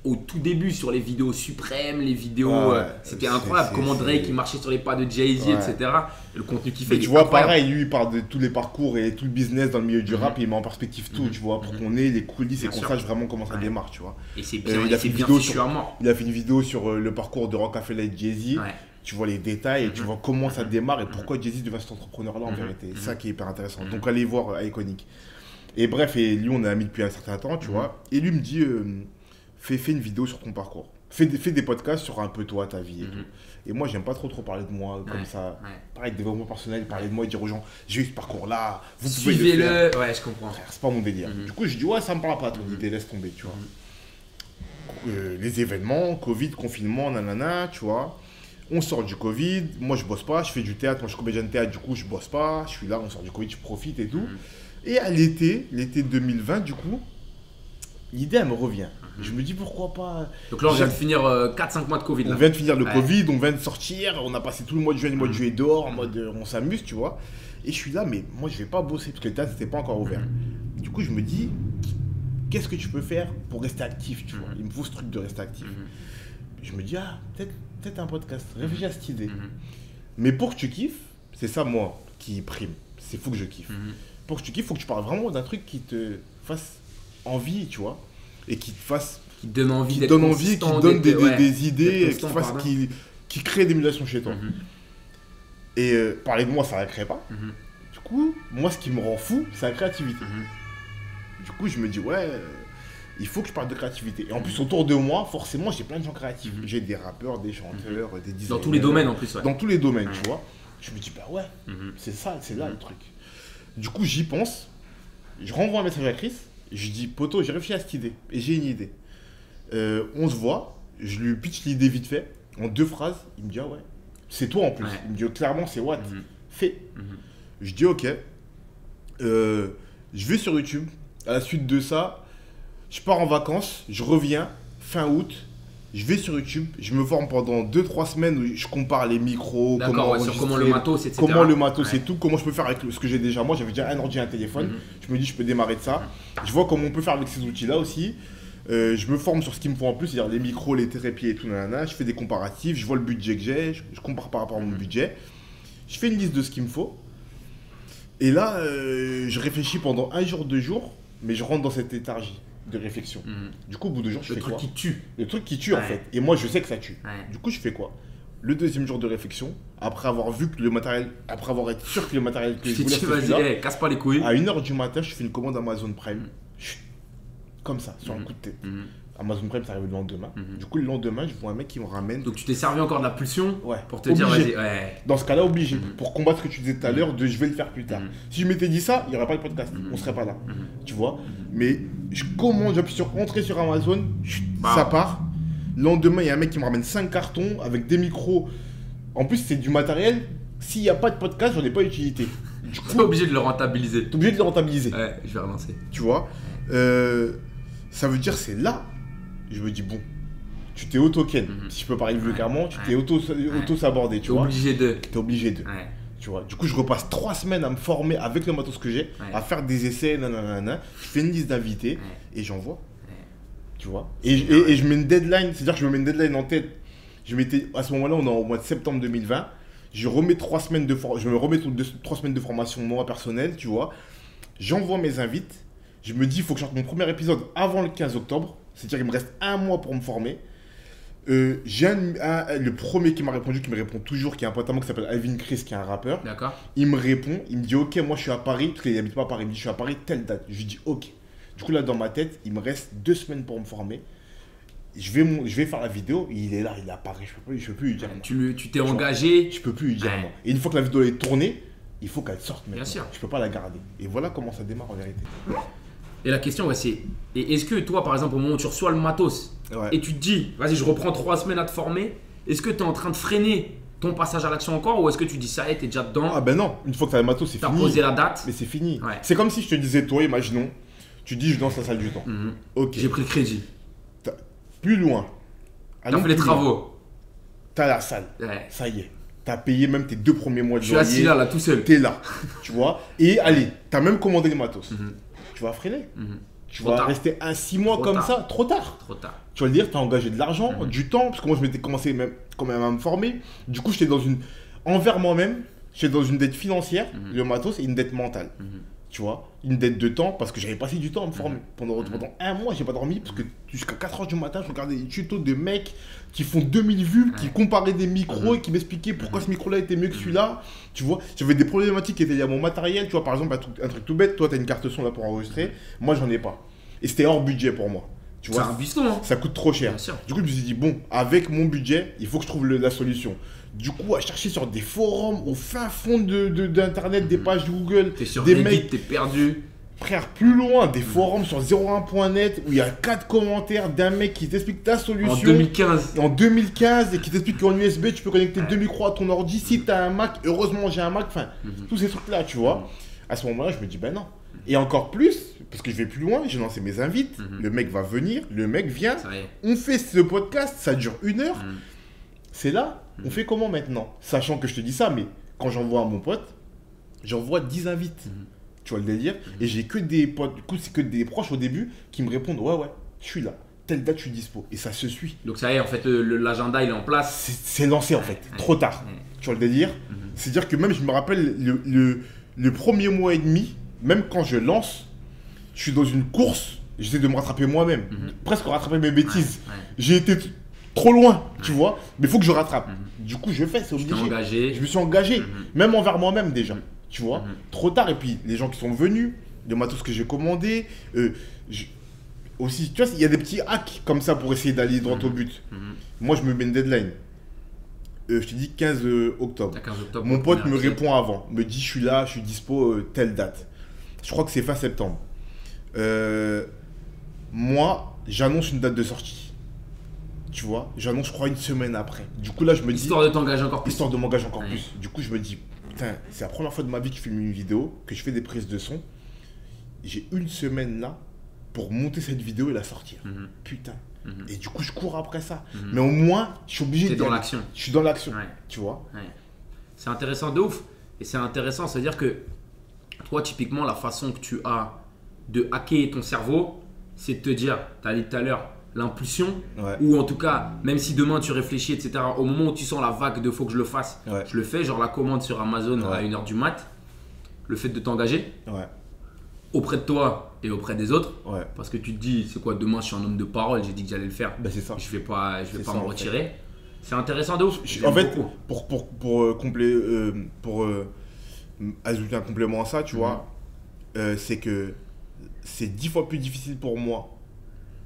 Au tout début sur les vidéos suprêmes, les vidéos. Ouais, euh, C'était incroyable. Comment Drake il marchait sur les pas de Jay-Z, Ouais. etc. Le contenu qu'il fait. Mais tu vois, incroyable. pareil, lui, il parle de tous les parcours et tout le business dans le milieu du Mhm. rap, il met en perspective tout, Mhm. tu vois, pour Mhm. qu'on ait les coulisses et qu'on sache vraiment comment ça Ouais. démarre, tu vois. Et c'est Euh, bien, il a fait une bien vidéo sur- mort. Il a fait une vidéo sur euh, le parcours de Rockefeller et Jay-Z. Tu vois les détails et tu vois comment ça démarre et pourquoi Jay-Z devient cet entrepreneur-là en vérité. C'est ça qui est hyper intéressant. Donc allez voir Iconic. Et bref, et lui, on est amis depuis un certain temps, tu vois. Et lui me dit fais, fais une vidéo sur ton parcours. Fais, des- fais des podcasts sur un peu toi, ta vie et Mhm. tout. Et moi, j'aime pas trop trop parler de moi comme Ouais. ça. Ouais. Pareil, développement personnel, parler de moi et dire aux gens j'ai eu ce parcours-là, vous pouvez le faire. Suivez-le. Ouais, je comprends. C'est pas mon délire. Mhm. Du coup, je dis, ouais, ça me parle pas, ton Mhm. idée, laisse tomber, tu vois. Euh, les événements, Covid, confinement, nanana, tu vois. On sort du Covid, moi je bosse pas, je fais du théâtre, moi je suis comédien de théâtre, du coup je bosse pas, je suis là, on sort du Covid, je profite et tout. Mhm. Et à l'été, l'été 2020, du coup, l'idée elle me revient. Je me dis pourquoi pas. Donc là, on vient de finir 4-5 mois de Covid. On Là. vient de finir le Ouais. Covid, on vient de sortir, on a passé tout le mois de juin et le mois de juillet dehors, en mode euh, on s'amuse, tu vois. Et je suis là, mais moi je vais pas bosser parce que le théâtre n'était pas encore ouvert. Mhm. Du coup, je me dis, qu'est-ce que tu peux faire pour rester actif, tu vois? Il me faut ce truc de rester actif. Je me dis, ah, peut-être peut un podcast, réfléchis à cette idée. Mais pour que tu kiffes, c'est ça, moi, qui prime. C'est faut que je kiffe. Pour que tu kiffes, faut que tu parles vraiment d'un truc qui te fasse envie, tu vois? Et qui te fasse, Qui te donne envie qui donne envie, qui te donne des, idées, qui, fasse, qui, qui crée des émulations chez toi. Mhm. Et euh, parler de moi, ça ne la crée pas. Mhm. Du coup, moi, ce qui me rend fou, c'est la créativité. Mhm. Du coup, je me dis, ouais, il faut que je parle de créativité. Et en plus, autour de moi, forcément, j'ai plein de gens créatifs. J'ai des rappeurs, des chanteurs, des designers. Dans tous les domaines en plus, ouais. Dans tous les domaines, tu vois. Je me dis, bah ouais, c'est ça, c'est là le truc. Du coup, j'y pense. Je renvoie un message à Chris. Je dis, poto, j'ai réfléchi à cette idée. Et j'ai une idée. Euh, on se voit. Je lui pitch l'idée vite fait. En deux phrases. Il me dit, ah ouais. C'est toi en plus. Ouais. Il me dit, oh, clairement, c'est what? Mhm. Fais. Mhm. Je dis ok. Euh, je vais sur YouTube. À la suite de ça, je pars en vacances. Je reviens fin août. Je vais sur YouTube. Je me forme pendant 2-3 semaines où je compare les micros, comment, ouais, sur comment le matos, etc. comment le matos Ouais. et tout, comment je peux faire avec ce que j'ai déjà. Moi, j'avais déjà un ordi et un téléphone. Mhm. Je me dis, je peux démarrer de ça. Je vois comment on peut faire avec ces outils-là aussi. Euh, je me forme sur ce qu'il me faut en plus, c'est-à-dire les micros, les trépieds et tout, nanana. Je fais des comparatifs, je vois le budget que j'ai, je, je compare par rapport à mon Mhm. budget. Je fais une liste de ce qu'il me faut. Et là, euh, je réfléchis pendant un jour, deux jours, mais je rentre dans cette léthargie de réflexion. Mhm. Du coup, au bout de deux jours, je Le fais truc quoi qui tue. Le truc qui tue en fait. Et moi, je sais que ça tue. Ouais. Du coup, je fais quoi Le deuxième jour de réflexion, après avoir vu que le matériel, après avoir été sûr que le matériel que je Tu voulais, c'était eh, casse pas les couilles. à 1h du matin, je fais une commande Amazon Prime. Mhm. Comme ça, sur un Mhm. coup de tête. Amazon Prime, ça arrive le lendemain. Mhm. Du coup, le lendemain, je vois un mec qui me ramène. Donc tu t'es servi encore de la pulsion Ouais. pour te dire, vas-y, ouais. Dans ce cas-là, obligé. Mhm. Pour combattre ce que tu disais tout à l'heure de je vais le faire plus tard. Mhm. Si je m'étais dit ça, il n'y aurait pas de podcast. On serait pas là. Tu vois Mais je commande, j'appuie sur entrer sur Amazon, Bam. ça part. Le lendemain, il y a un mec qui me ramène 5 cartons avec des micros. En plus, c'est du matériel. S'il n'y a pas de podcast, j'en ai pas utilité. Du coup, obligé de le rentabiliser. t'es obligé de le rentabiliser. Ouais, je vais relancer. Tu vois Euh, Ça veut dire, c'est là. Je me dis, bon, tu t'es auto-ken. Mhm. Si je peux parler vulgairement, tu t'es auto- auto-sabordé, tu T'es vois obligé de. T'es obligé de. Tu vois, du coup, je repasse trois semaines à me former avec le matos que j'ai, à faire des essais, nanana. Je fais une liste d'invités et j'envoie. Tu vois et, je mets une deadline, c'est-à-dire que je me mets une deadline en tête. Je m'étais, à ce moment-là, on est au mois de septembre 2020. Je remets trois semaines de for- je me remets deux- trois semaines de formation moi personnelle, tu vois. J'envoie mes invites. Je me dis, il faut que je sorte mon premier épisode avant le 15 octobre. C'est-à-dire qu'il me reste un mois pour me former. Euh, j'ai le premier qui m'a répondu, qui me répond toujours, qui est un pote à moi qui s'appelle Alvin Chris, qui est un rappeur. D'accord Il me répond, il me dit ok, moi je suis à Paris, parce qu'il n'habite pas à Paris, il me dit je suis à Paris, telle date. Je lui dis ok. Du coup là dans ma tête, il me reste deux semaines pour me former. Je vais, je vais faire la vidéo, il est là, il est à Paris, je peux, plus- je peux plus lui dire. Tu tu t'es engagé. Je peux plus lui dire non. Et une fois que la vidéo est tournée, il faut qu'elle sorte maintenant. sûr. Je peux pas la garder. Et voilà comment ça démarre en vérité. Et la question, ouais, c'est et est-ce que toi, par exemple, au moment où tu reçois le matos Ouais. et tu te dis, vas-y, je reprends trois semaines à te former, est-ce que tu es en train de freiner ton passage à l'action encore ou est-ce que tu dis ça y est, t'es déjà dedans, Ah ben non, une fois que t'as le matos, c'est t'as fini. posé la date Mais c'est fini. Ouais. C'est comme si je te disais, toi, imaginons, tu dis je danse la salle du temps. Mhm. Ok. J'ai pris le crédit. Plus loin. T'as fait les travaux. T'as la salle. Ouais. Ça y est. T'as payé même tes deux premiers mois de Je suis assis là, là, tout seul. T'es là. tu vois. Et allez, t'as même commandé les matos. Mhm. Tu vas freiner. Mhm. Tu Trop vas tard. rester un 6 mois Trop comme tard. ça, trop tard. Trop tard. Tu vas le dire, tu as engagé de l'argent, Mhm. du temps, parce que moi je m'étais commencé même, quand même à me former. Du coup, j'étais dans une. Envers moi-même, j'étais dans une dette financière, Mhm. le matos, et une dette mentale. Tu vois Une dette de temps, parce que j'avais passé du temps à me former. Mhm. Pendant, Mhm. pendant un mois, j'ai pas dormi, parce que jusqu'à 4h du matin, je regardais des tutos de mecs qui font 2000 vues, qui comparaient des micros Mhm. et qui m'expliquaient pourquoi ce micro-là était mieux que celui-là. Tu vois J'avais des problématiques qui étaient liées à mon matériel. Tu vois, par exemple, un truc, un truc tout bête, toi, tu as une carte son là pour enregistrer. Moi, j'en ai pas. Et c'était hors budget pour moi. Tu C'est vois un biston, hein. ça coûte trop cher. Du coup, je me suis dit, bon, avec mon budget, il faut que je trouve le- la solution. Du coup, à chercher sur des forums, au fin fond de, de- d'Internet, des pages Google, T'es sur des Reddit, mecs, t'es perdu. frère, plus loin, des forums sur 01.net où il y a 4 commentaires d'un mec qui t'explique ta solution. En 2015. en 2015 et qui t'explique qu'en USB tu peux connecter deux micros à ton ordi si t'as un Mac, heureusement j'ai un Mac, enfin Mhm. tous ces trucs là tu vois. À ce moment là je me dis ben non. Et encore plus, parce que je vais plus loin, j'ai lancé mes invites, Mhm. le mec va venir, le mec vient, on fait ce podcast, ça dure une heure, c'est là, on fait comment maintenant? Sachant que je te dis ça, mais quand j'envoie à mon pote, j'envoie 10 invites. Mhm. Tu vois le délire? Et j'ai que des potes, du coup c'est que des proches au début qui me répondent ouais ouais, je suis là, telle date je suis dispo. Et ça se suit. Donc ça y est, en fait, le- l'agenda il est en place. C'est lancé en fait, trop tard. Tu vois le délire? Mhm. C'est-à-dire que même je me rappelle le, le, le premier mois et demi, même quand je lance, je suis dans une course, j'essaie de me rattraper moi-même, Mhm. presque rattraper mes bêtises. Ouais, ouais. J'ai été trop loin, tu vois, mais il faut que je rattrape. Mhm. Du coup, je fais, c'est obligé. engagé. Je me suis engagé, Mhm. même envers moi-même déjà, Mhm. tu vois. Trop tard, et puis les gens qui sont venus, le matos que j'ai commandé, euh, je- aussi, tu vois, il y a des petits hacks comme ça pour essayer d'aller droit au but. Moi, je me mets une deadline. Euh, je te dis 15 octobre. T'as 15 octobre. Mon pote me répond avant, me dit je suis là, je suis dispo euh, telle date. Je crois que c'est fin septembre. Euh, moi, j'annonce une date de sortie. Tu vois, j'annonce je crois une semaine après. Du coup là je me dis Histoire de t'engager encore plus. histoire de m'engager encore Ouais. plus. Du coup je me dis putain, c'est la première fois de ma vie que je filme une vidéo, que je fais des prises de son. J'ai une semaine là pour monter cette vidéo et la sortir. Mhm. Putain. Mhm. Et du coup je cours après ça. Mhm. Mais au moins je suis obligé d'y dans l'action. Je suis dans l'action. Ouais. Tu vois. Ouais. C'est intéressant de ouf. Et c'est intéressant, c'est-à-dire que toi, typiquement, la façon que tu as de hacker ton cerveau, c'est de te dire, tu as dit tout à l'heure, l'impulsion, Ouais. ou en tout cas, même si demain tu réfléchis, etc., au moment où tu sens la vague de faut que je le fasse, Ouais. je le fais, genre la commande sur Amazon à Ouais. 1h du mat, le fait de t'engager auprès de toi et auprès des autres, parce que tu te dis, c'est quoi, demain je suis un homme de parole, j'ai dit que j'allais le faire, Bah ça. je vais pas, je vais pas ça, me en retirer. C'est intéressant de ouf. En fait, beaucoup. pour, pour, pour, euh, complé- euh, pour euh, ajouter un complément à ça, tu Mhm. vois, euh, c'est que c'est dix fois plus difficile pour moi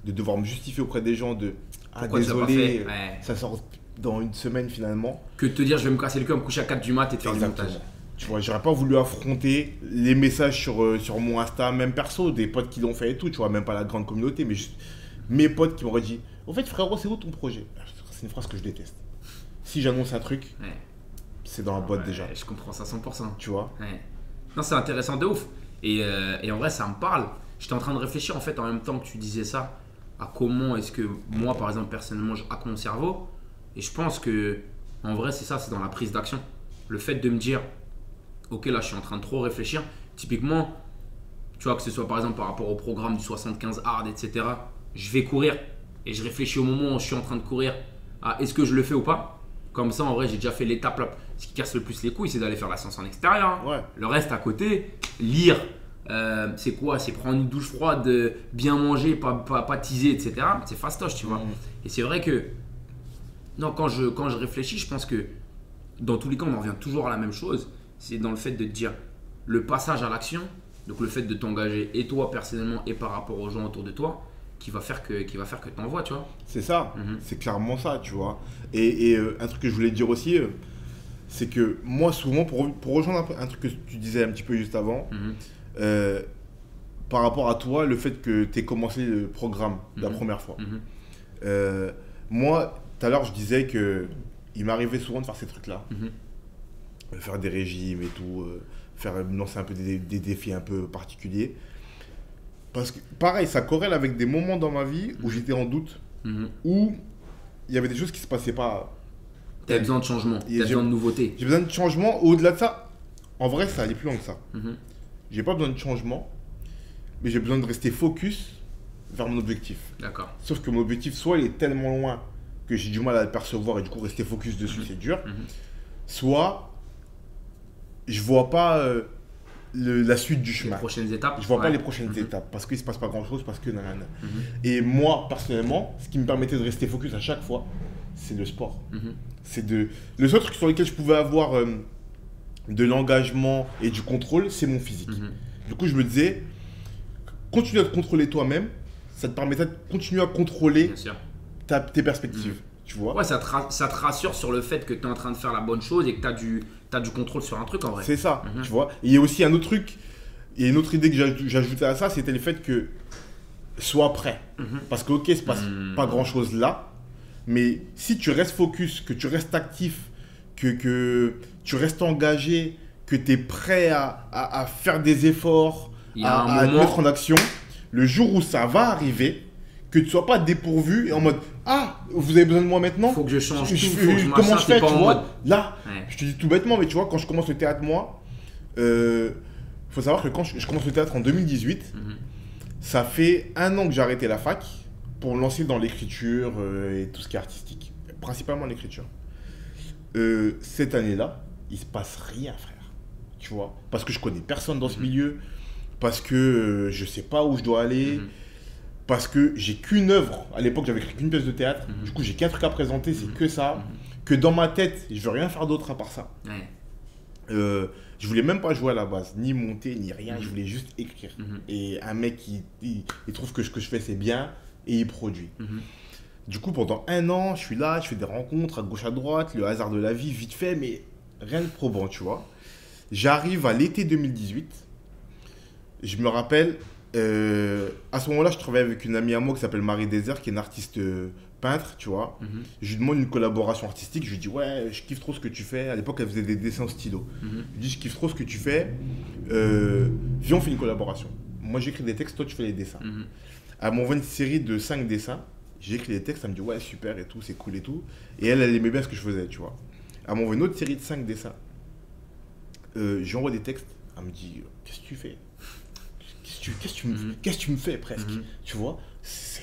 de devoir me justifier auprès des gens de Ah, Pourquoi désolé, Ouais. ça sort dans une semaine finalement. que de te dire je vais me casser le cul me coucher à 4 du mat et de faire du montage. Tu vois, j'aurais pas voulu affronter les messages sur, euh, sur mon Insta, même perso, des potes qui l'ont fait et tout, tu vois, même pas la grande communauté, mais juste mes potes qui m'auraient dit Au fait, frérot, c'est où ton projet? C'est une phrase que je déteste. Si j'annonce un truc, Ouais. c'est dans la boîte Ouais, déjà, Je comprends ça 100%. tu vois? Ouais. Non, c'est intéressant de ouf. Et, euh, et en vrai, ça me parle. J'étais en train de réfléchir en fait en même temps que tu disais ça à comment est-ce que moi, par exemple, personnellement, je hack mon cerveau. Et je pense que en vrai, c'est ça, c'est dans la prise d'action. Le fait de me dire, ok, là, je suis en train de trop réfléchir. Typiquement, tu vois, que ce soit par exemple par rapport au programme du 75 hard, etc. Je vais courir et je réfléchis au moment où je suis en train de courir à est-ce que je le fais ou pas. Comme ça, en vrai, j'ai déjà fait l'étape là. Ce qui casse le plus les couilles, c'est d'aller faire la séance en extérieur. hein. Ouais. Le reste à côté, lire, euh, c'est quoi? C'est prendre une douche froide, euh, bien manger, pas, pas, pas teaser, etc. C'est fastoche, tu vois. Mhm. Et c'est vrai que, non, quand je, quand je réfléchis, je pense que dans tous les cas, on en revient toujours à la même chose. C'est dans le fait de te dire le passage à l'action, donc le fait de t'engager et toi personnellement et par rapport aux gens autour de toi, qui va faire que, qui va faire que t'envoies, tu vois. C'est ça, Mhm. c'est clairement ça, tu vois. Et, et, euh, un truc que je voulais dire aussi, c'est que moi, souvent, pour, pour rejoindre un, truc que tu disais un petit peu juste avant, Mhm. Euh, par rapport à toi, le fait que tu aies commencé le programme la Mhm. première fois. Mhm. Euh, moi, tout à l'heure, je disais que il m'arrivait souvent de faire ces trucs-là. Mhm. Euh, Faire des régimes et tout, faire lancer un peu des, des défis un peu particuliers. Parce que, pareil, ça corrèle avec des moments dans ma vie où j'étais en doute, où il y avait des choses qui se passaient pas. T'as besoin de changement, t'as besoin de nouveauté. J'ai besoin de changement. Au-delà de ça, en vrai, ça allait plus loin que ça. Mhm. J'ai pas besoin de changement, mais j'ai besoin de rester focus vers mon objectif. D'accord. Sauf que mon objectif, soit il est tellement loin que j'ai du mal à le percevoir et du coup rester focus dessus, c'est dur. Mhm. Soit je vois pas euh, le- la suite du Les chemin. prochaines étapes Je vois pas les prochaines Mhm. étapes parce qu'il se passe pas grand chose, parce que nanana. Mhm. Et moi, personnellement, ce qui me permettait de rester focus à chaque fois, c'est le sport. Mhm. C'est de. Le seul truc sur lequel je pouvais avoir euh, de l'engagement et du contrôle, c'est mon physique. Mhm. Du coup, je me disais, continue à te contrôler toi-même, ça te permettait de continuer à contrôler ta- tes perspectives. Tu vois Ouais, ça te, ça te rassure sur le fait que tu es en train de faire la bonne chose et que tu as du, t'as du contrôle sur un truc en vrai. C'est ça, Mhm. tu vois. Et il y a aussi un autre truc, et une autre idée que j'aj- j'ajoutais à ça, c'était le fait que sois prêt. Mhm. Parce que, ok, il se passe Mhm. pas grand chose là, mais si tu restes focus, que tu restes actif, que, que tu restes engagé, que tu es prêt à, à- à faire des efforts, à, mettre en action, le jour où ça va arriver, que tu sois pas dépourvu et en mode Ah, vous avez besoin de moi maintenant? Faut que je change Je- tout, je- faut que je Comment je fais, tu vois? mode- Là, Ouais. je te dis tout bêtement, mais tu vois, quand je commence le théâtre, moi, euh, faut savoir que quand je, je commence le théâtre en 2018, Mhm. ça fait un an que j'ai arrêté la fac pour me lancer dans l'écriture euh, et tout ce qui est artistique. Principalement l'écriture. Euh, cette année-là, il se passe rien, frère. Tu vois? Parce que je connais personne dans ce Mhm. milieu, parce que euh, je sais pas où je dois aller, Mhm. parce que j'ai qu'une œuvre. À l'époque, j'avais écrit qu'une pièce de théâtre. Mhm. Du coup, j'ai qu'un truc à présenter, c'est que ça. Que dans ma tête, je veux rien faire d'autre à part ça. Euh, je voulais même pas jouer à la base, ni monter, ni rien. Je voulais juste écrire. Et un mec, il, il, il trouve que ce que je fais, c'est bien et il produit. Du coup, pendant un an, je suis là, je fais des rencontres à gauche à droite, le hasard de la vie, vite fait, mais rien de probant, tu vois. J'arrive à l'été 2018. Je me rappelle, euh, à ce moment-là, je travaillais avec une amie à moi qui s'appelle Marie Désert, qui est une artiste euh, peintre, tu vois. Mhm. Je lui demande une collaboration artistique. Je lui dis, ouais, je kiffe trop ce que tu fais. À l'époque, elle faisait des dessins au stylo. Mhm. Je lui dis, je kiffe trop ce que tu fais. Euh, viens, on fait une collaboration. Moi, j'écris des textes, toi, tu fais les dessins. Mhm. Elle m'envoie une série de 5 dessins. J'ai écrit les textes, elle me dit ouais super et tout, c'est cool et tout. Et elle, elle aimait bien ce que je faisais, tu vois. Elle m'envoie une autre série de 5 dessins. Euh, J'envoie des textes, elle me dit qu'est-ce que tu fais? Qu'est-ce que tu, Mhm. tu me fais presque? Mhm. Tu vois? C'est.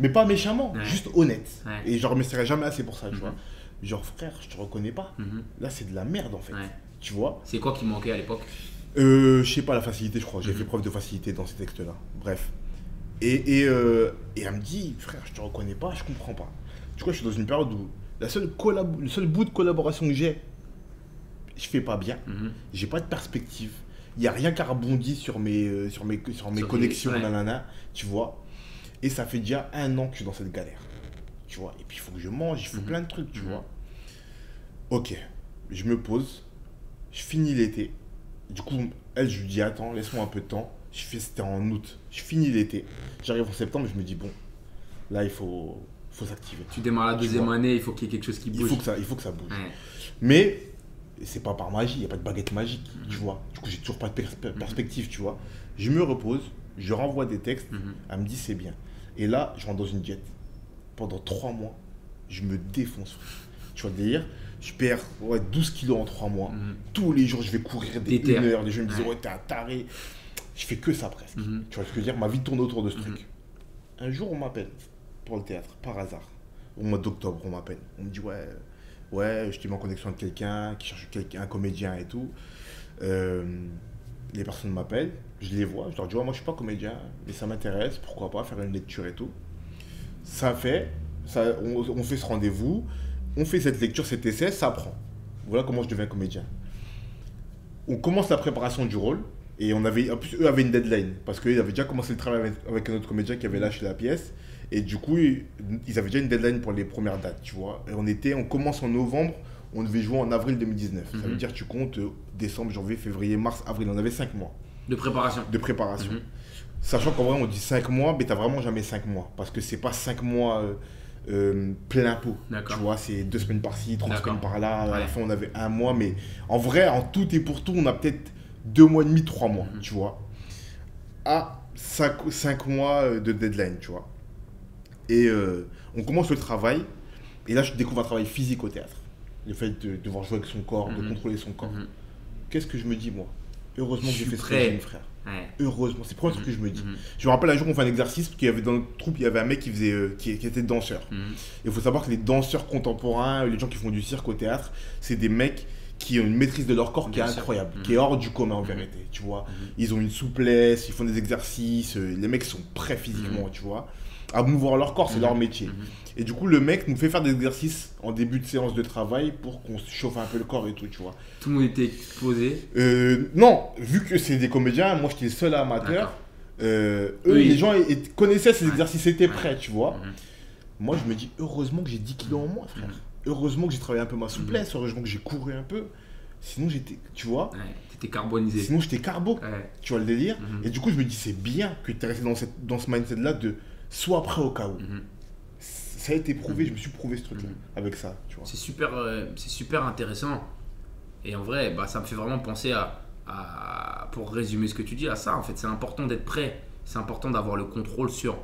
Mais pas méchamment, Ouais. juste honnête. Ouais. Et je remercierai jamais assez pour ça, tu Mhm. vois. Genre frère, je te reconnais pas. Mhm. Là c'est de la merde en fait. Ouais. Tu vois? C'est quoi qui manquait à l'époque? Euh, je sais pas, la facilité, je crois. J'ai Mhm. fait preuve de facilité dans ces textes-là. Bref. Et, et, euh, et elle me dit, frère, je te reconnais pas, je comprends pas. Du coup, je suis dans une période où la seule collab- le seul bout de collaboration que j'ai, je fais pas bien. Mhm. J'ai pas de perspective. Il y a rien qui a rebondi sur mes, euh, sur mes, sur mes Sur connexions, ouais. nanana, tu vois. Et ça fait déjà un an que je suis dans cette galère. Tu vois. Et puis, il faut que je mange, il faut Mhm. plein de trucs, tu Mhm. vois. Ok. Je me pose. Je finis l'été. Du coup, elle, je lui dis attends, laisse-moi un peu de temps. Je fais, c'était en août. Je finis l'été. J'arrive en septembre, je me dis bon, là, il faut, faut s'activer. Tu démarres la deuxième année, il faut qu'il y ait quelque chose qui Il bouge. faut que ça, il faut que ça bouge. Ouais. Mais c'est pas par magie, il n'y a pas de baguette magique, Mhm. tu vois. Du coup, j'ai toujours pas de pers- perspective, tu vois. Je me repose, je renvoie des textes, Mhm. elle me dit c'est bien. Et là, je rentre dans une jet. Pendant trois mois, je me défonce. Tu vois, délire, je perds ouais, 12 kilos en trois mois. Mhm. Tous les jours, je vais courir des heure. Les gens me disent, ouais, t'es un taré. Je fais que ça presque. Mhm. Tu vois ce que je veux dire? Ma vie tourne autour de ce Mhm. truc. Un jour, on m'appelle pour le théâtre, par hasard. Au mois d'octobre, on m'appelle. On me dit, ouais, ouais, je t'ai mis en connexion avec quelqu'un qui cherche quelqu'un, un comédien et tout. Euh, les personnes m'appellent, je les vois, je leur dis, ouais, moi je suis pas comédien, mais ça m'intéresse, pourquoi pas faire une lecture et tout. Ça fait, ça, on, on fait ce rendez-vous, on fait cette lecture, cet essai, ça prend. Voilà comment je deviens comédien. On commence la préparation du rôle, et on avait, en plus, eux avaient une deadline, parce qu'ils avaient déjà commencé le travail avec, avec un autre comédien qui avait lâché la pièce, et du coup, ils, ils avaient déjà une deadline pour les premières dates, tu vois. Et on était, on commence en novembre, on devait jouer en avril 2019. Ça veut Mhm. dire, tu comptes euh, décembre, janvier, février, mars, avril, on avait 5 mois De préparation. de préparation. Mhm. Sachant qu'en vrai, on dit 5 mois, mais t'as vraiment jamais 5 mois. Parce que c'est pas 5 mois euh, euh, plein impôt. Tu vois, c'est 2 semaines par-ci, 3 D'accord. semaines par-là. À la fin, on avait un mois. Mais en vrai, en tout et pour tout, on a peut-être 2 mois et demi, 3 mois. Mhm. Tu vois. À 5, mois euh, de deadline, tu vois. Et euh, on commence le travail. Et là, je découvre un travail physique au théâtre. Le fait de devoir jouer avec son corps, de Mhm. contrôler son corps. Mhm. Qu'est-ce que je me dis, moi? Heureusement que j'ai fait ce prêt. régime, frère. Ouais. Heureusement, c'est le premier truc que je me dis. Je me rappelle un jour, on fait un exercice, parce qu'il y avait dans notre troupe, il y avait un mec qui, faisait, euh, qui, qui était danseur. Il faut savoir que les danseurs contemporains, les gens qui font du cirque au théâtre, c'est des mecs qui ont une maîtrise de leur corps qui est incroyable, Mhm. qui est hors du commun en vérité, tu vois. Mhm. Ils ont une souplesse, ils font des exercices, euh, les mecs sont prêts physiquement, tu vois, à mouvoir leur corps, c'est Mhm. leur métier. Mhm. Et du coup, le mec nous fait faire des exercices en début de séance de travail pour qu'on se chauffe un peu le corps et tout, tu vois. Tout le monde était posé. Euh, non, vu que c'est des comédiens, moi j'étais le seul amateur. Euh, eux, Oui. les gens connaissaient ces exercices, étaient prêts, tu vois. Mhm. Moi, je me dis, heureusement que j'ai 10 kilos en moins, frère. Mhm. Heureusement que j'ai travaillé un peu ma souplesse, heureusement que j'ai couru un peu. Sinon, j'étais, tu vois, Ouais, T'étais carbonisé. sinon j'étais carbo. Ouais. Tu vois le délire Mhm. Et du coup, je me dis, c'est bien que tu es resté dans, cette, dans ce mindset-là de sois prêt au cas où. Mhm. Ça a été prouvé, je me suis prouvé ce truc-là Mhm. avec ça, tu vois. C'est super, euh, c'est super intéressant. Et en vrai, bah, ça me fait vraiment penser à, à- pour résumer ce que tu dis, à ça. En fait, c'est important d'être prêt. C'est important d'avoir le contrôle sur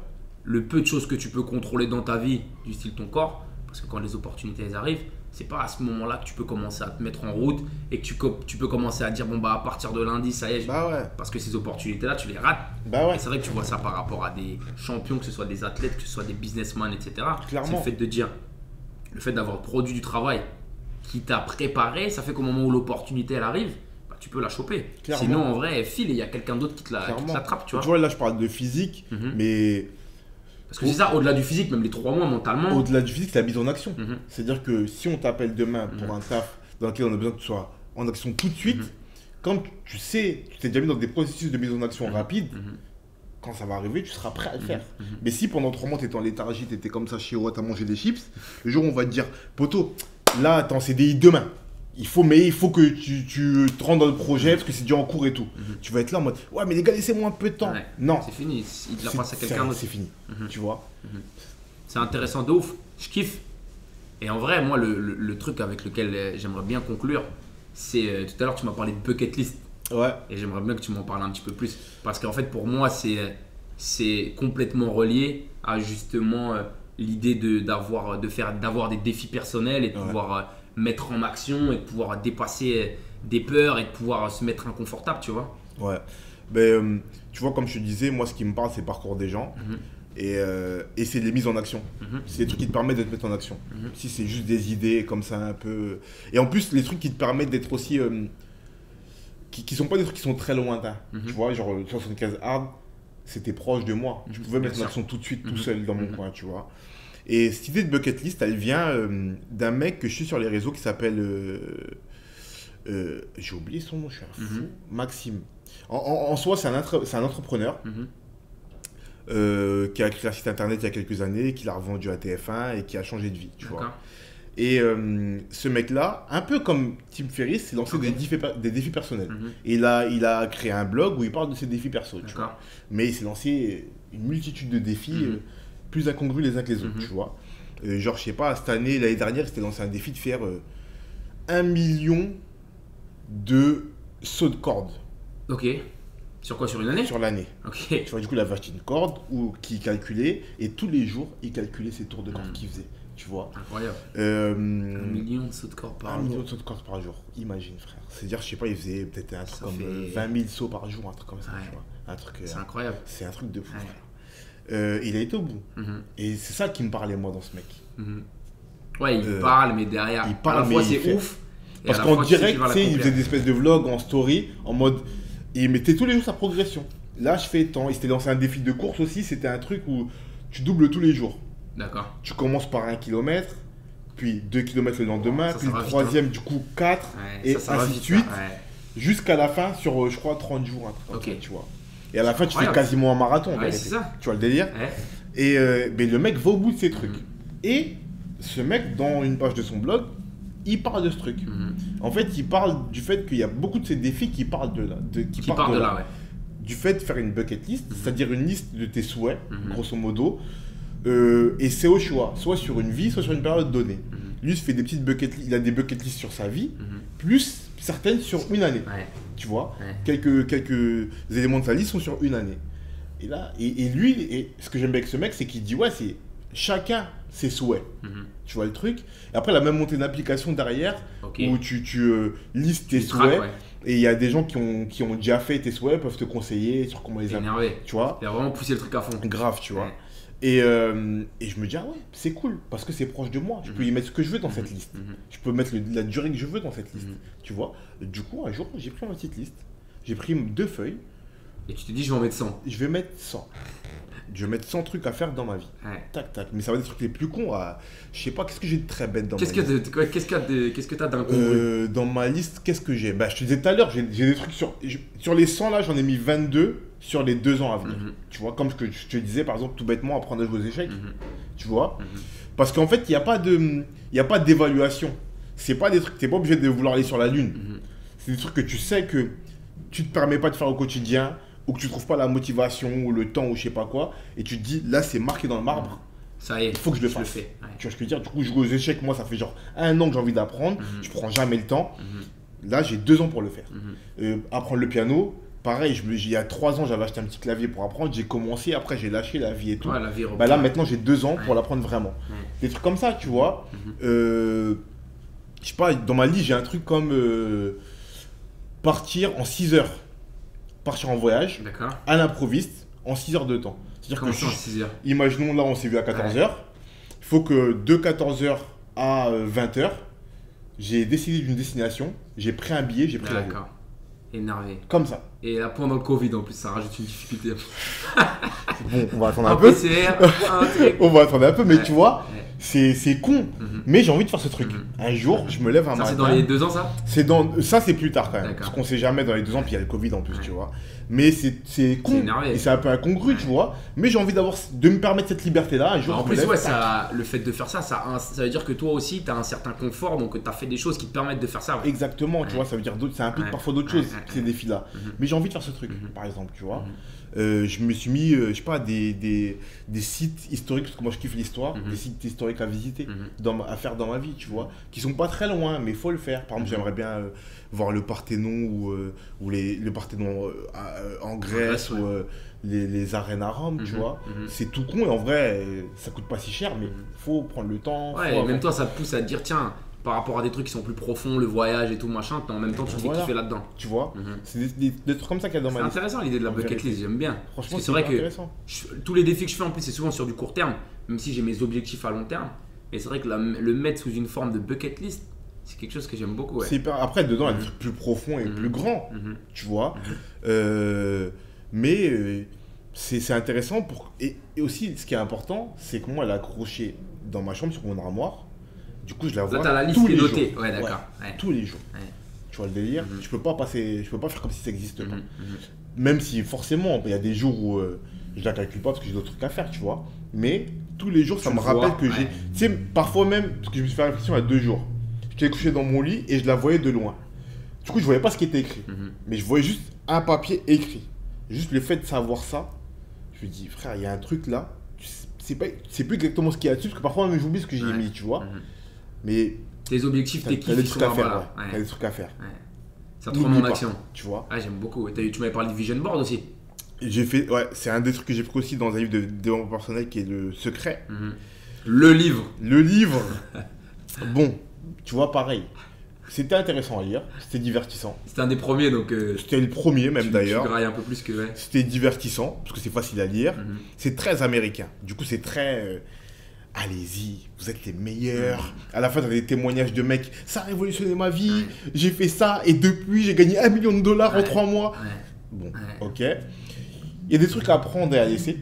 le peu de choses que tu peux contrôler dans ta vie, du style ton corps. Parce que quand les opportunités elles arrivent, c'est pas à ce moment-là que tu peux commencer à te mettre en route et que tu, peux commencer à dire bon bah à partir de lundi ça y est. Bah ouais, Parce que ces opportunités-là, tu les rates. bah ouais. Et c'est vrai que tu vois ça par rapport à des champions, que ce soit des athlètes, que ce soit des businessmen, etc. Clairement. C'est le fait de dire, le fait d'avoir produit du travail qui t'a préparé, ça fait qu'au moment où l'opportunité elle arrive, bah, tu peux la choper. Clairement. Sinon, en vrai, elle file et il y a quelqu'un d'autre qui te la- l'attrape, tu vois. Tu vois, là, je parle de physique, Mhm. mais Parce que c'est ça, au-delà du physique, même les trois mois mentalement. au-delà du physique, c'est la mise en action. Mhm. C'est-à-dire que si on t'appelle demain pour Mhm. un taf dans lequel on a besoin que tu sois en action tout de suite, Mhm. quand tu sais, tu t'es déjà mis dans des processus de mise en action rapide, quand ça va arriver, tu seras prêt à le faire. Mais si pendant trois mois, tu étais en léthargie, tu étais comme ça chez Watt à manger des chips, le jour où on va te dire, poto, là, t'es en CDI demain. Il faut, mais il faut que tu, tu te rentres dans le projet parce que c'est déjà en cours et tout. Mhm. Tu vas être là en mode, ouais, mais les gars, laissez-moi un peu de temps. Ouais. Non, C'est fini, il te la c'est- passe à quelqu'un c'est- d'autre. C'est fini, Mhm. tu vois. C'est intéressant de ouf. Je kiffe. Et en vrai, moi, le, le- le truc avec lequel euh, j'aimerais bien conclure, c'est euh, tout à l'heure, tu m'as parlé de bucket list. Ouais, Et j'aimerais bien que tu m'en parles un petit peu plus. Parce qu'en fait, pour moi, c'est, c'est complètement relié à justement euh, l'idée de, d'avoir, de faire, d'avoir des défis personnels et de Ouais. pouvoir euh, mettre en action et de pouvoir dépasser euh, des peurs et de pouvoir se mettre inconfortable, tu vois. ouais. Ben, tu vois, comme je te disais, moi, ce qui me parle, c'est le parcours des gens. Mhm. Et, euh, et c'est les mises en action. Mhm. C'est des trucs qui te permettent de te mettre en action. Mhm. Si c'est juste des idées comme ça un peu. Et en plus, les trucs qui te permettent d'être aussi. euh, qui, qui sont pas des trucs qui sont très lointains. Tu vois, genre euh, 75 hard, c'était proche de moi. Je pouvais bien mettre en action tout de suite, tout seul dans mon coin, tu vois. Et cette idée de bucket list, elle vient euh, d'un mec que je suis sur les réseaux qui s'appelle. euh, euh, J'ai oublié son nom, je suis un fou. Mhm. Maxime. En, en- en soi, c'est un, entrepreneur Mhm. euh, qui a créé un site internet il y a quelques années, qui l'a revendu à TF1 et qui a changé de vie, tu vois. Et ce mec-là, un peu comme Tim Ferriss, s'est lancé des, défis, des défis personnels. Mhm. Et il a, il a créé un blog où il parle de ses défis perso, tu vois. Mais il s'est lancé une multitude de défis Mhm. Plus incongrus les uns que les autres, Mhm. tu vois. Euh, genre, je sais pas, cette année, l'année dernière, il s'était lancé un défi de faire euh, un million de sauts de corde Ok. Sur quoi Sur une année? Sur l'année. Ok. Tu vois, du coup, il avait acheté une corde où, qui calculait, et tous les jours, il calculait ses tours de corde Mhm. qu'il faisait, tu vois. Incroyable. Euh, Un million de sauts de corps par un jour. million de sauts de corde par jour, imagine, frère. C'est-à-dire, je sais pas, il faisait peut-être un truc Ça comme fait- euh, 20 000 sauts par jour, un truc comme ça, Ouais. tu vois. Un truc, C'est incroyable. c'est un truc de fou, Ouais. Euh, il a été au bout. Mhm. Et c'est ça qui me parlait, moi, dans ce mec. Mhm. Ouais, il Euh, parle, mais derrière, il parle, à la fois c'est ouf. Parce qu'en direct, tu sais, il faisait des espèces de vlogs en story, en mode. Il mettait tous les jours sa progression. Là, je fais tant. Il s'était lancé un défi de course aussi. C'était un truc où tu doubles tous les jours. D'accord. Tu commences par un kilomètre, puis 2 km le lendemain, Ça, puis ça le vite, troisième, du coup 4, Ouais, et ça, ainsi de suite, ouais. jusqu'à la fin sur, euh, je crois, 30 jours, un truc comme Ok. ça, tu vois. Et à la fin, tu fais quasiment un marathon. en Ouais, vérité. c'est ça. Tu vois le délire Ouais. Et euh, mais le mec va au bout de ses trucs. Mhm. Et ce mec, dans une page de son blog, il parle de ce truc. Mhm. En fait, il parle du fait qu'il y a beaucoup de ces défis qui parlent de là. De, qui, Qui partent de là, ouais. Du fait de faire une bucket list, Mhm. c'est-à-dire une liste de tes souhaits, grosso modo. Euh, et c'est au choix, soit sur une vie, soit sur une période donnée. Lui, il se fait des petites bucket il a des bucket lists sur sa vie, plus certaines sur une année. Ouais. Tu vois Ouais. quelques, quelques éléments de sa liste sont sur une année. Et là, et, et lui, et ce que j'aime bien avec ce mec, c'est qu'il dit ouais, c'est chacun ses souhaits. Mhm. Tu vois le truc Et après, la même montée d'application derrière, Ok. où tu, tu euh, listes tes Tu souhaits. Et il y a des gens qui ont, qui ont déjà fait tes souhaits, peuvent te conseiller sur comment les énervé. Tu vois Il a vraiment poussé le truc à fond. Grave, tu vois. Et, euh, et je me dis, ah ouais, c'est cool, parce que c'est proche de moi. Je peux Mhm. y mettre ce que je veux dans cette Mhm. liste. Mhm. Je peux mettre le- la durée que je veux dans cette liste. Tu vois Du coup, un jour, j'ai pris ma petite liste. J'ai pris deux feuilles. Et tu te dis, je vais en mettre 100. Je vais mettre 100. Je vais mettre 100 trucs à faire dans ma vie. Ouais. Tac, tac. Mais ça va être des trucs les plus cons. à- Je sais pas, qu'est-ce que j'ai de très bête dans Qu'est-ce ma que liste qu'est-ce de- qu'est-ce que t'as d'incongru Euh, Dans ma liste, qu'est-ce que j'ai? Bah, Je te disais tout à l'heure, j'ai des trucs sur. Sur les 100 là, j'en ai mis 22 sur les deux ans à venir. Mhm. Tu vois, comme ce que je te disais, par exemple, tout bêtement, apprendre à jouer aux échecs. Mhm. Tu vois Mhm. Parce qu'en fait, il n'y a pas de, y a pas d'évaluation. C'est pas des trucs, t'es pas obligé de vouloir aller sur la lune. C'est des trucs que tu sais que tu te permets pas de faire au quotidien ou que tu trouves pas la motivation ou le temps ou je sais pas quoi et tu te dis là c'est marqué dans le marbre. Ça y est, Il faut que je le fasse. Ouais. Tu vois ce que je veux dire? Du coup, jouer aux échecs, moi ça fait genre un an que j'ai envie d'apprendre. Je prends jamais le temps. Là, j'ai deux ans pour le faire. Euh, apprendre le piano, pareil, je il y a trois ans j'avais acheté un petit clavier pour apprendre. J'ai commencé, après j'ai lâché la vie et tout. Ouais, la vie Bah là maintenant j'ai deux ans pour l'apprendre vraiment. Ouais. Des trucs comme ça, tu vois. Mhm. Euh, je sais pas, dans ma liste j'ai un truc comme euh, partir en 6 heures. Partir en voyage à l'improviste en 6 heures de temps. C'est-à-dire que ça en je- 6 heures? imaginons là on s'est vu à 14 heures. Il faut que de 14 heures à 20 heures, j'ai décidé d'une destination, j'ai pris un billet, j'ai pris l'avion. Énervé. Comme ça. Et là, pendant le Covid, en plus, ça rajoute une difficulté. Bon, on va attendre Un un peu. PCR, un truc. On va attendre un peu, mais Ouais. tu vois, Ouais. C'est c'est con. Mhm. Mais j'ai envie de faire ce truc. Mhm. Un jour, je me lève un Ça, matin. c'est dans les deux ans, ça C'est dans ça c'est plus tard quand même parce qu'on sait jamais dans les deux ans puis il y a le Covid en plus tu vois mais c'est c'est con et c'est un peu incongru tu vois mais j'ai envie d'avoir de me permettre cette liberté là un jour en je me plus, ouais, ça, le fait de faire ça, ça, ça veut dire que toi aussi, tu as un certain confort, donc tu as fait des choses qui te permettent de faire ça. exactement tu vois ça veut dire ça implique parfois d'autres choses ces défis là Mhm. mais j'ai envie de faire ce truc par exemple tu vois. Euh, je me suis mis euh, je sais pas des, des, des sites historiques parce que moi je kiffe l'histoire Mhm. des sites historiques à visiter Mhm. dans ma- à faire dans ma vie tu vois qui sont pas très loin mais il faut le faire par exemple Mhm. j'aimerais bien euh, voir le Parthénon ou, euh, ou les, le Parthénon en Grèce ouais. ou les, les arènes à Rome tu vois c'est tout con et en vrai ça coûte pas si cher mais faut prendre le temps Ouais, et avoir- même toi, ça te pousse à te dire, tiens, par rapport à des trucs qui sont plus profonds, le voyage et tout, machin, en même temps, tu te fais Voilà. kiffer là-dedans. tu vois Mhm. c'est des, des- des trucs comme ça qu'il y a dans C'est ma liste intéressant l'idée de la bucket list, j'aime bien. franchement c'est c'est vrai que je- tous les défis que je fais en plus, c'est souvent sur du court terme, même si j'ai mes objectifs à long terme. Mais c'est vrai que la- le mettre sous une forme de bucket list, c'est quelque chose que j'aime beaucoup. Ouais. C'est hyper- après dedans il y a des Mhm. trucs plus profonds et Mhm. plus grands tu vois. Euh, mais euh, c'est c'est intéressant pour. Et, et aussi, ce qui est important, c'est que moi, elle est accrochée dans ma chambre sur mon armoire. Du coup, je la vois. Là, t'as la liste tous qui est les notée. jours. Ouais, d'accord. Ouais. tous les jours. Tu vois le délire Mhm. Je peux pas passer. Je peux pas faire comme si ça n'existe pas. Mhm. Mhm. Même si forcément, il y a des jours où euh, je la calcule pas parce que j'ai d'autres trucs à faire, tu vois. Mais tous les jours, ça Tu me le rappelle que j'ai. Tu sais, parfois même, parce que je me suis fait réflexion il y a deux jours. J'étais couché dans mon lit et je la voyais de loin. Du coup, je voyais pas ce qui était écrit. Mais je voyais juste un papier écrit. Juste le fait de savoir ça, je me dis, frère, il y a un truc là. tu sais- pas, c'est plus exactement ce qu'il y a dessus, parce que parfois même j'oublie ce que j'ai Ouais. mis, tu vois. Mais Tes objectifs, t'as tes t'as kiffs, des ils trucs à faire. T'as des trucs à faire, Ça te en action. tu vois. Ah, j'aime beaucoup. T'as tu m'avais parlé du vision board aussi. J'ai fait, ouais, c'est un des trucs que j'ai pris aussi dans un livre de développement personnel qui est le secret. Mhm. Le livre. Le livre, bon, tu vois, pareil. C'était intéressant à lire, c'était divertissant. C'était un des premiers, donc. euh, C'était le premier même tu- Tu d'ailleurs. grailles un peu plus que. Ouais. C'était divertissant, parce que c'est facile à lire. Mhm. C'est très américain. Du coup, c'est très. euh, Allez-y, vous êtes les meilleurs. À la fin, t'as des témoignages de mecs. Ça a révolutionné ma vie. J'ai fait ça et depuis, j'ai gagné un million de dollars en trois mois. Ouais. Bon, ok. Il y a des trucs à prendre et à laisser.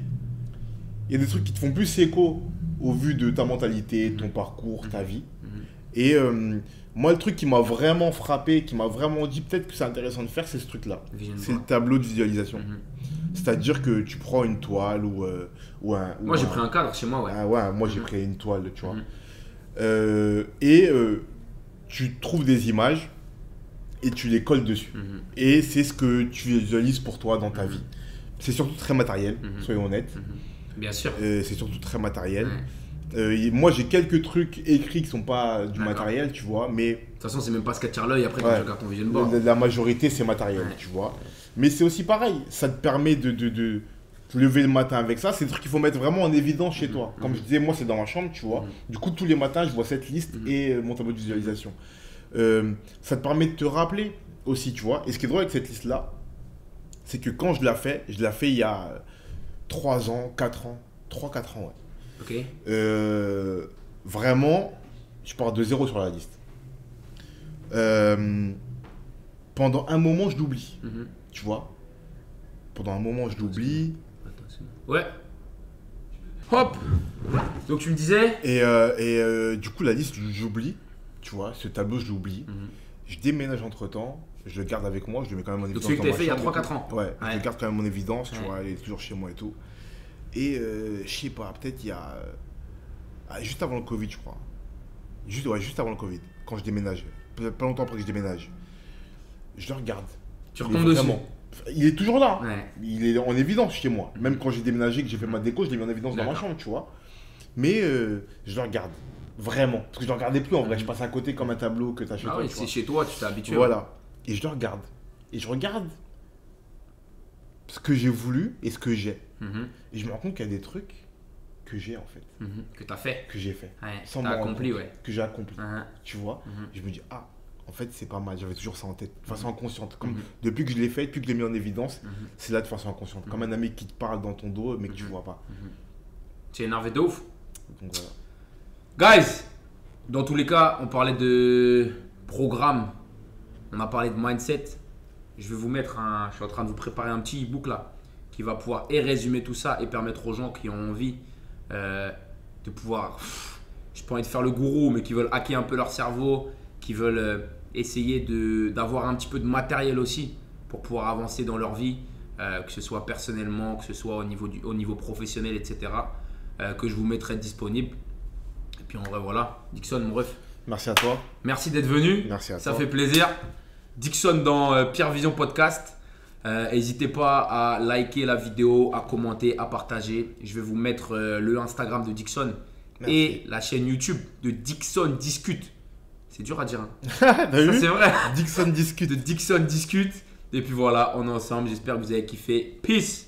Il y a des trucs qui te font plus écho au vu de ta mentalité, ton parcours, ta vie. Mhm. Et euh, moi, le truc qui m'a vraiment frappé, qui m'a vraiment dit peut-être que c'est intéressant de faire, c'est ce truc-là. C'est le tableau de visualisation. Mhm. C'est-à-dire que tu prends une toile ou, euh, ou un. ou Moi, j'ai pris un cadre chez moi, ouais. Ah ouais, moi j'ai Mhm. pris une toile, tu vois. Mhm. Euh, et euh, tu trouves des images et tu les colles dessus. Mhm. Et c'est ce que tu visualises pour toi dans ta vie. C'est surtout très matériel, soyons honnêtes. Bien sûr. C'est surtout très matériel. Moi j'ai quelques trucs écrits qui sont pas du matériel, tu vois, mais toute façon, c'est même pas ce qu'attire l'œil après quand tu regardes ton vision board. la, la majorité c'est matériel, tu vois. Mais c'est aussi pareil, ça te permet de, de, de te lever le matin avec ça. C'est des trucs qu'il faut mettre vraiment en évidence chez Mhm. toi. Comme Mhm. je disais, moi c'est dans ma chambre, tu vois. Mhm. Du coup, tous les matins, je vois cette liste et euh, mon tableau de visualisation. Euh, ça te permet de te rappeler aussi, tu vois. Et ce qui est drôle avec cette liste-là, c'est que quand je l'ai fait, je l'ai fait il y a 3 ans, 4 ans, 3-4 ans, ouais. Ok. Euh, vraiment, je pars de zéro sur la liste. Euh, pendant un moment, je l'oublie, Mhm. tu vois? Pendant un moment, je l'oublie. Attention. Ouais. Hop. Donc tu me disais Et, euh, et euh, du coup, la liste, j'oublie. Tu vois, ce tableau, je l'oublie. Mhm. Je déménage entre temps. Je le garde avec moi. Je le mets quand même en Donc évidence. celui que ma fait il y a chambre et 3-4 ans. Ouais, je le garde quand même en évidence. Tu Ouais. vois, elle est toujours chez moi et tout. Et euh, je sais pas, peut-être il y a. ah, juste avant le Covid, je crois. Juste, ouais, juste avant le Covid, quand je déménage. Pas longtemps après que je déménage. Je le regarde. Tu Il est retombes dessus. Il est toujours là. Ouais. Il est en évidence chez moi. Même quand j'ai déménagé, que j'ai fait ma déco, je l'ai mis en évidence dans ma chambre, tu vois. Mais euh, je le regarde. Vraiment. Parce que je le regardais plus en vrai. Je passe à côté comme un tableau que tu as chez Ah toi. oui, c'est chez toi, tu t'es habitué. Voilà. Et je le regarde. Et je regarde ce que j'ai voulu et ce que j'ai. Mhm. Et je me rends compte qu'il y a des trucs que j'ai en fait. Mhm. Que t'as fait. Que j'ai fait. Ouais. Sans accompli, ouais. Que j'ai accompli. Mhm. Tu vois Mhm. Je me dis, ah, en fait, c'est pas mal. J'avais toujours ça en tête. De façon inconsciente. Comme Mhm. depuis que je l'ai fait, depuis que je l'ai mis en évidence, Mhm. c'est là de façon inconsciente. Comme un ami qui te parle dans ton dos, mais que tu Mhm. vois pas. Tu es énervé de ouf. Donc voilà. Guys, dans tous les cas, on parlait de programme, on a parlé de mindset. Je vais vous mettre un. Je suis en train de vous préparer un petit e-book là qui va pouvoir et résumer tout ça et permettre aux gens qui ont envie euh, de pouvoir. pff, Je pas envie de faire le gourou, mais qui veulent hacker un peu leur cerveau, qui veulent euh, essayer d'avoir un petit peu de matériel aussi pour pouvoir avancer dans leur vie, euh, que ce soit personnellement, que ce soit au niveau, du, au niveau professionnel, etc. euh, que je vous mettrai disponible. Et puis en vrai, voilà. Dixon, mon ref, Merci à toi. merci d'être venu. Merci à Ça toi. fait plaisir. Dixon dans Pierre Vision Podcast. Euh, N'hésitez pas à liker la vidéo, à commenter, à partager. Je vais vous mettre euh, le Instagram de Dixon Merci. et la chaîne YouTube de Dixon Discute. C'est dur à dire. hein. Vu c'est vrai. Dixon discute. De Dixon Discute. Et puis voilà, on est ensemble. J'espère que vous avez kiffé. Peace.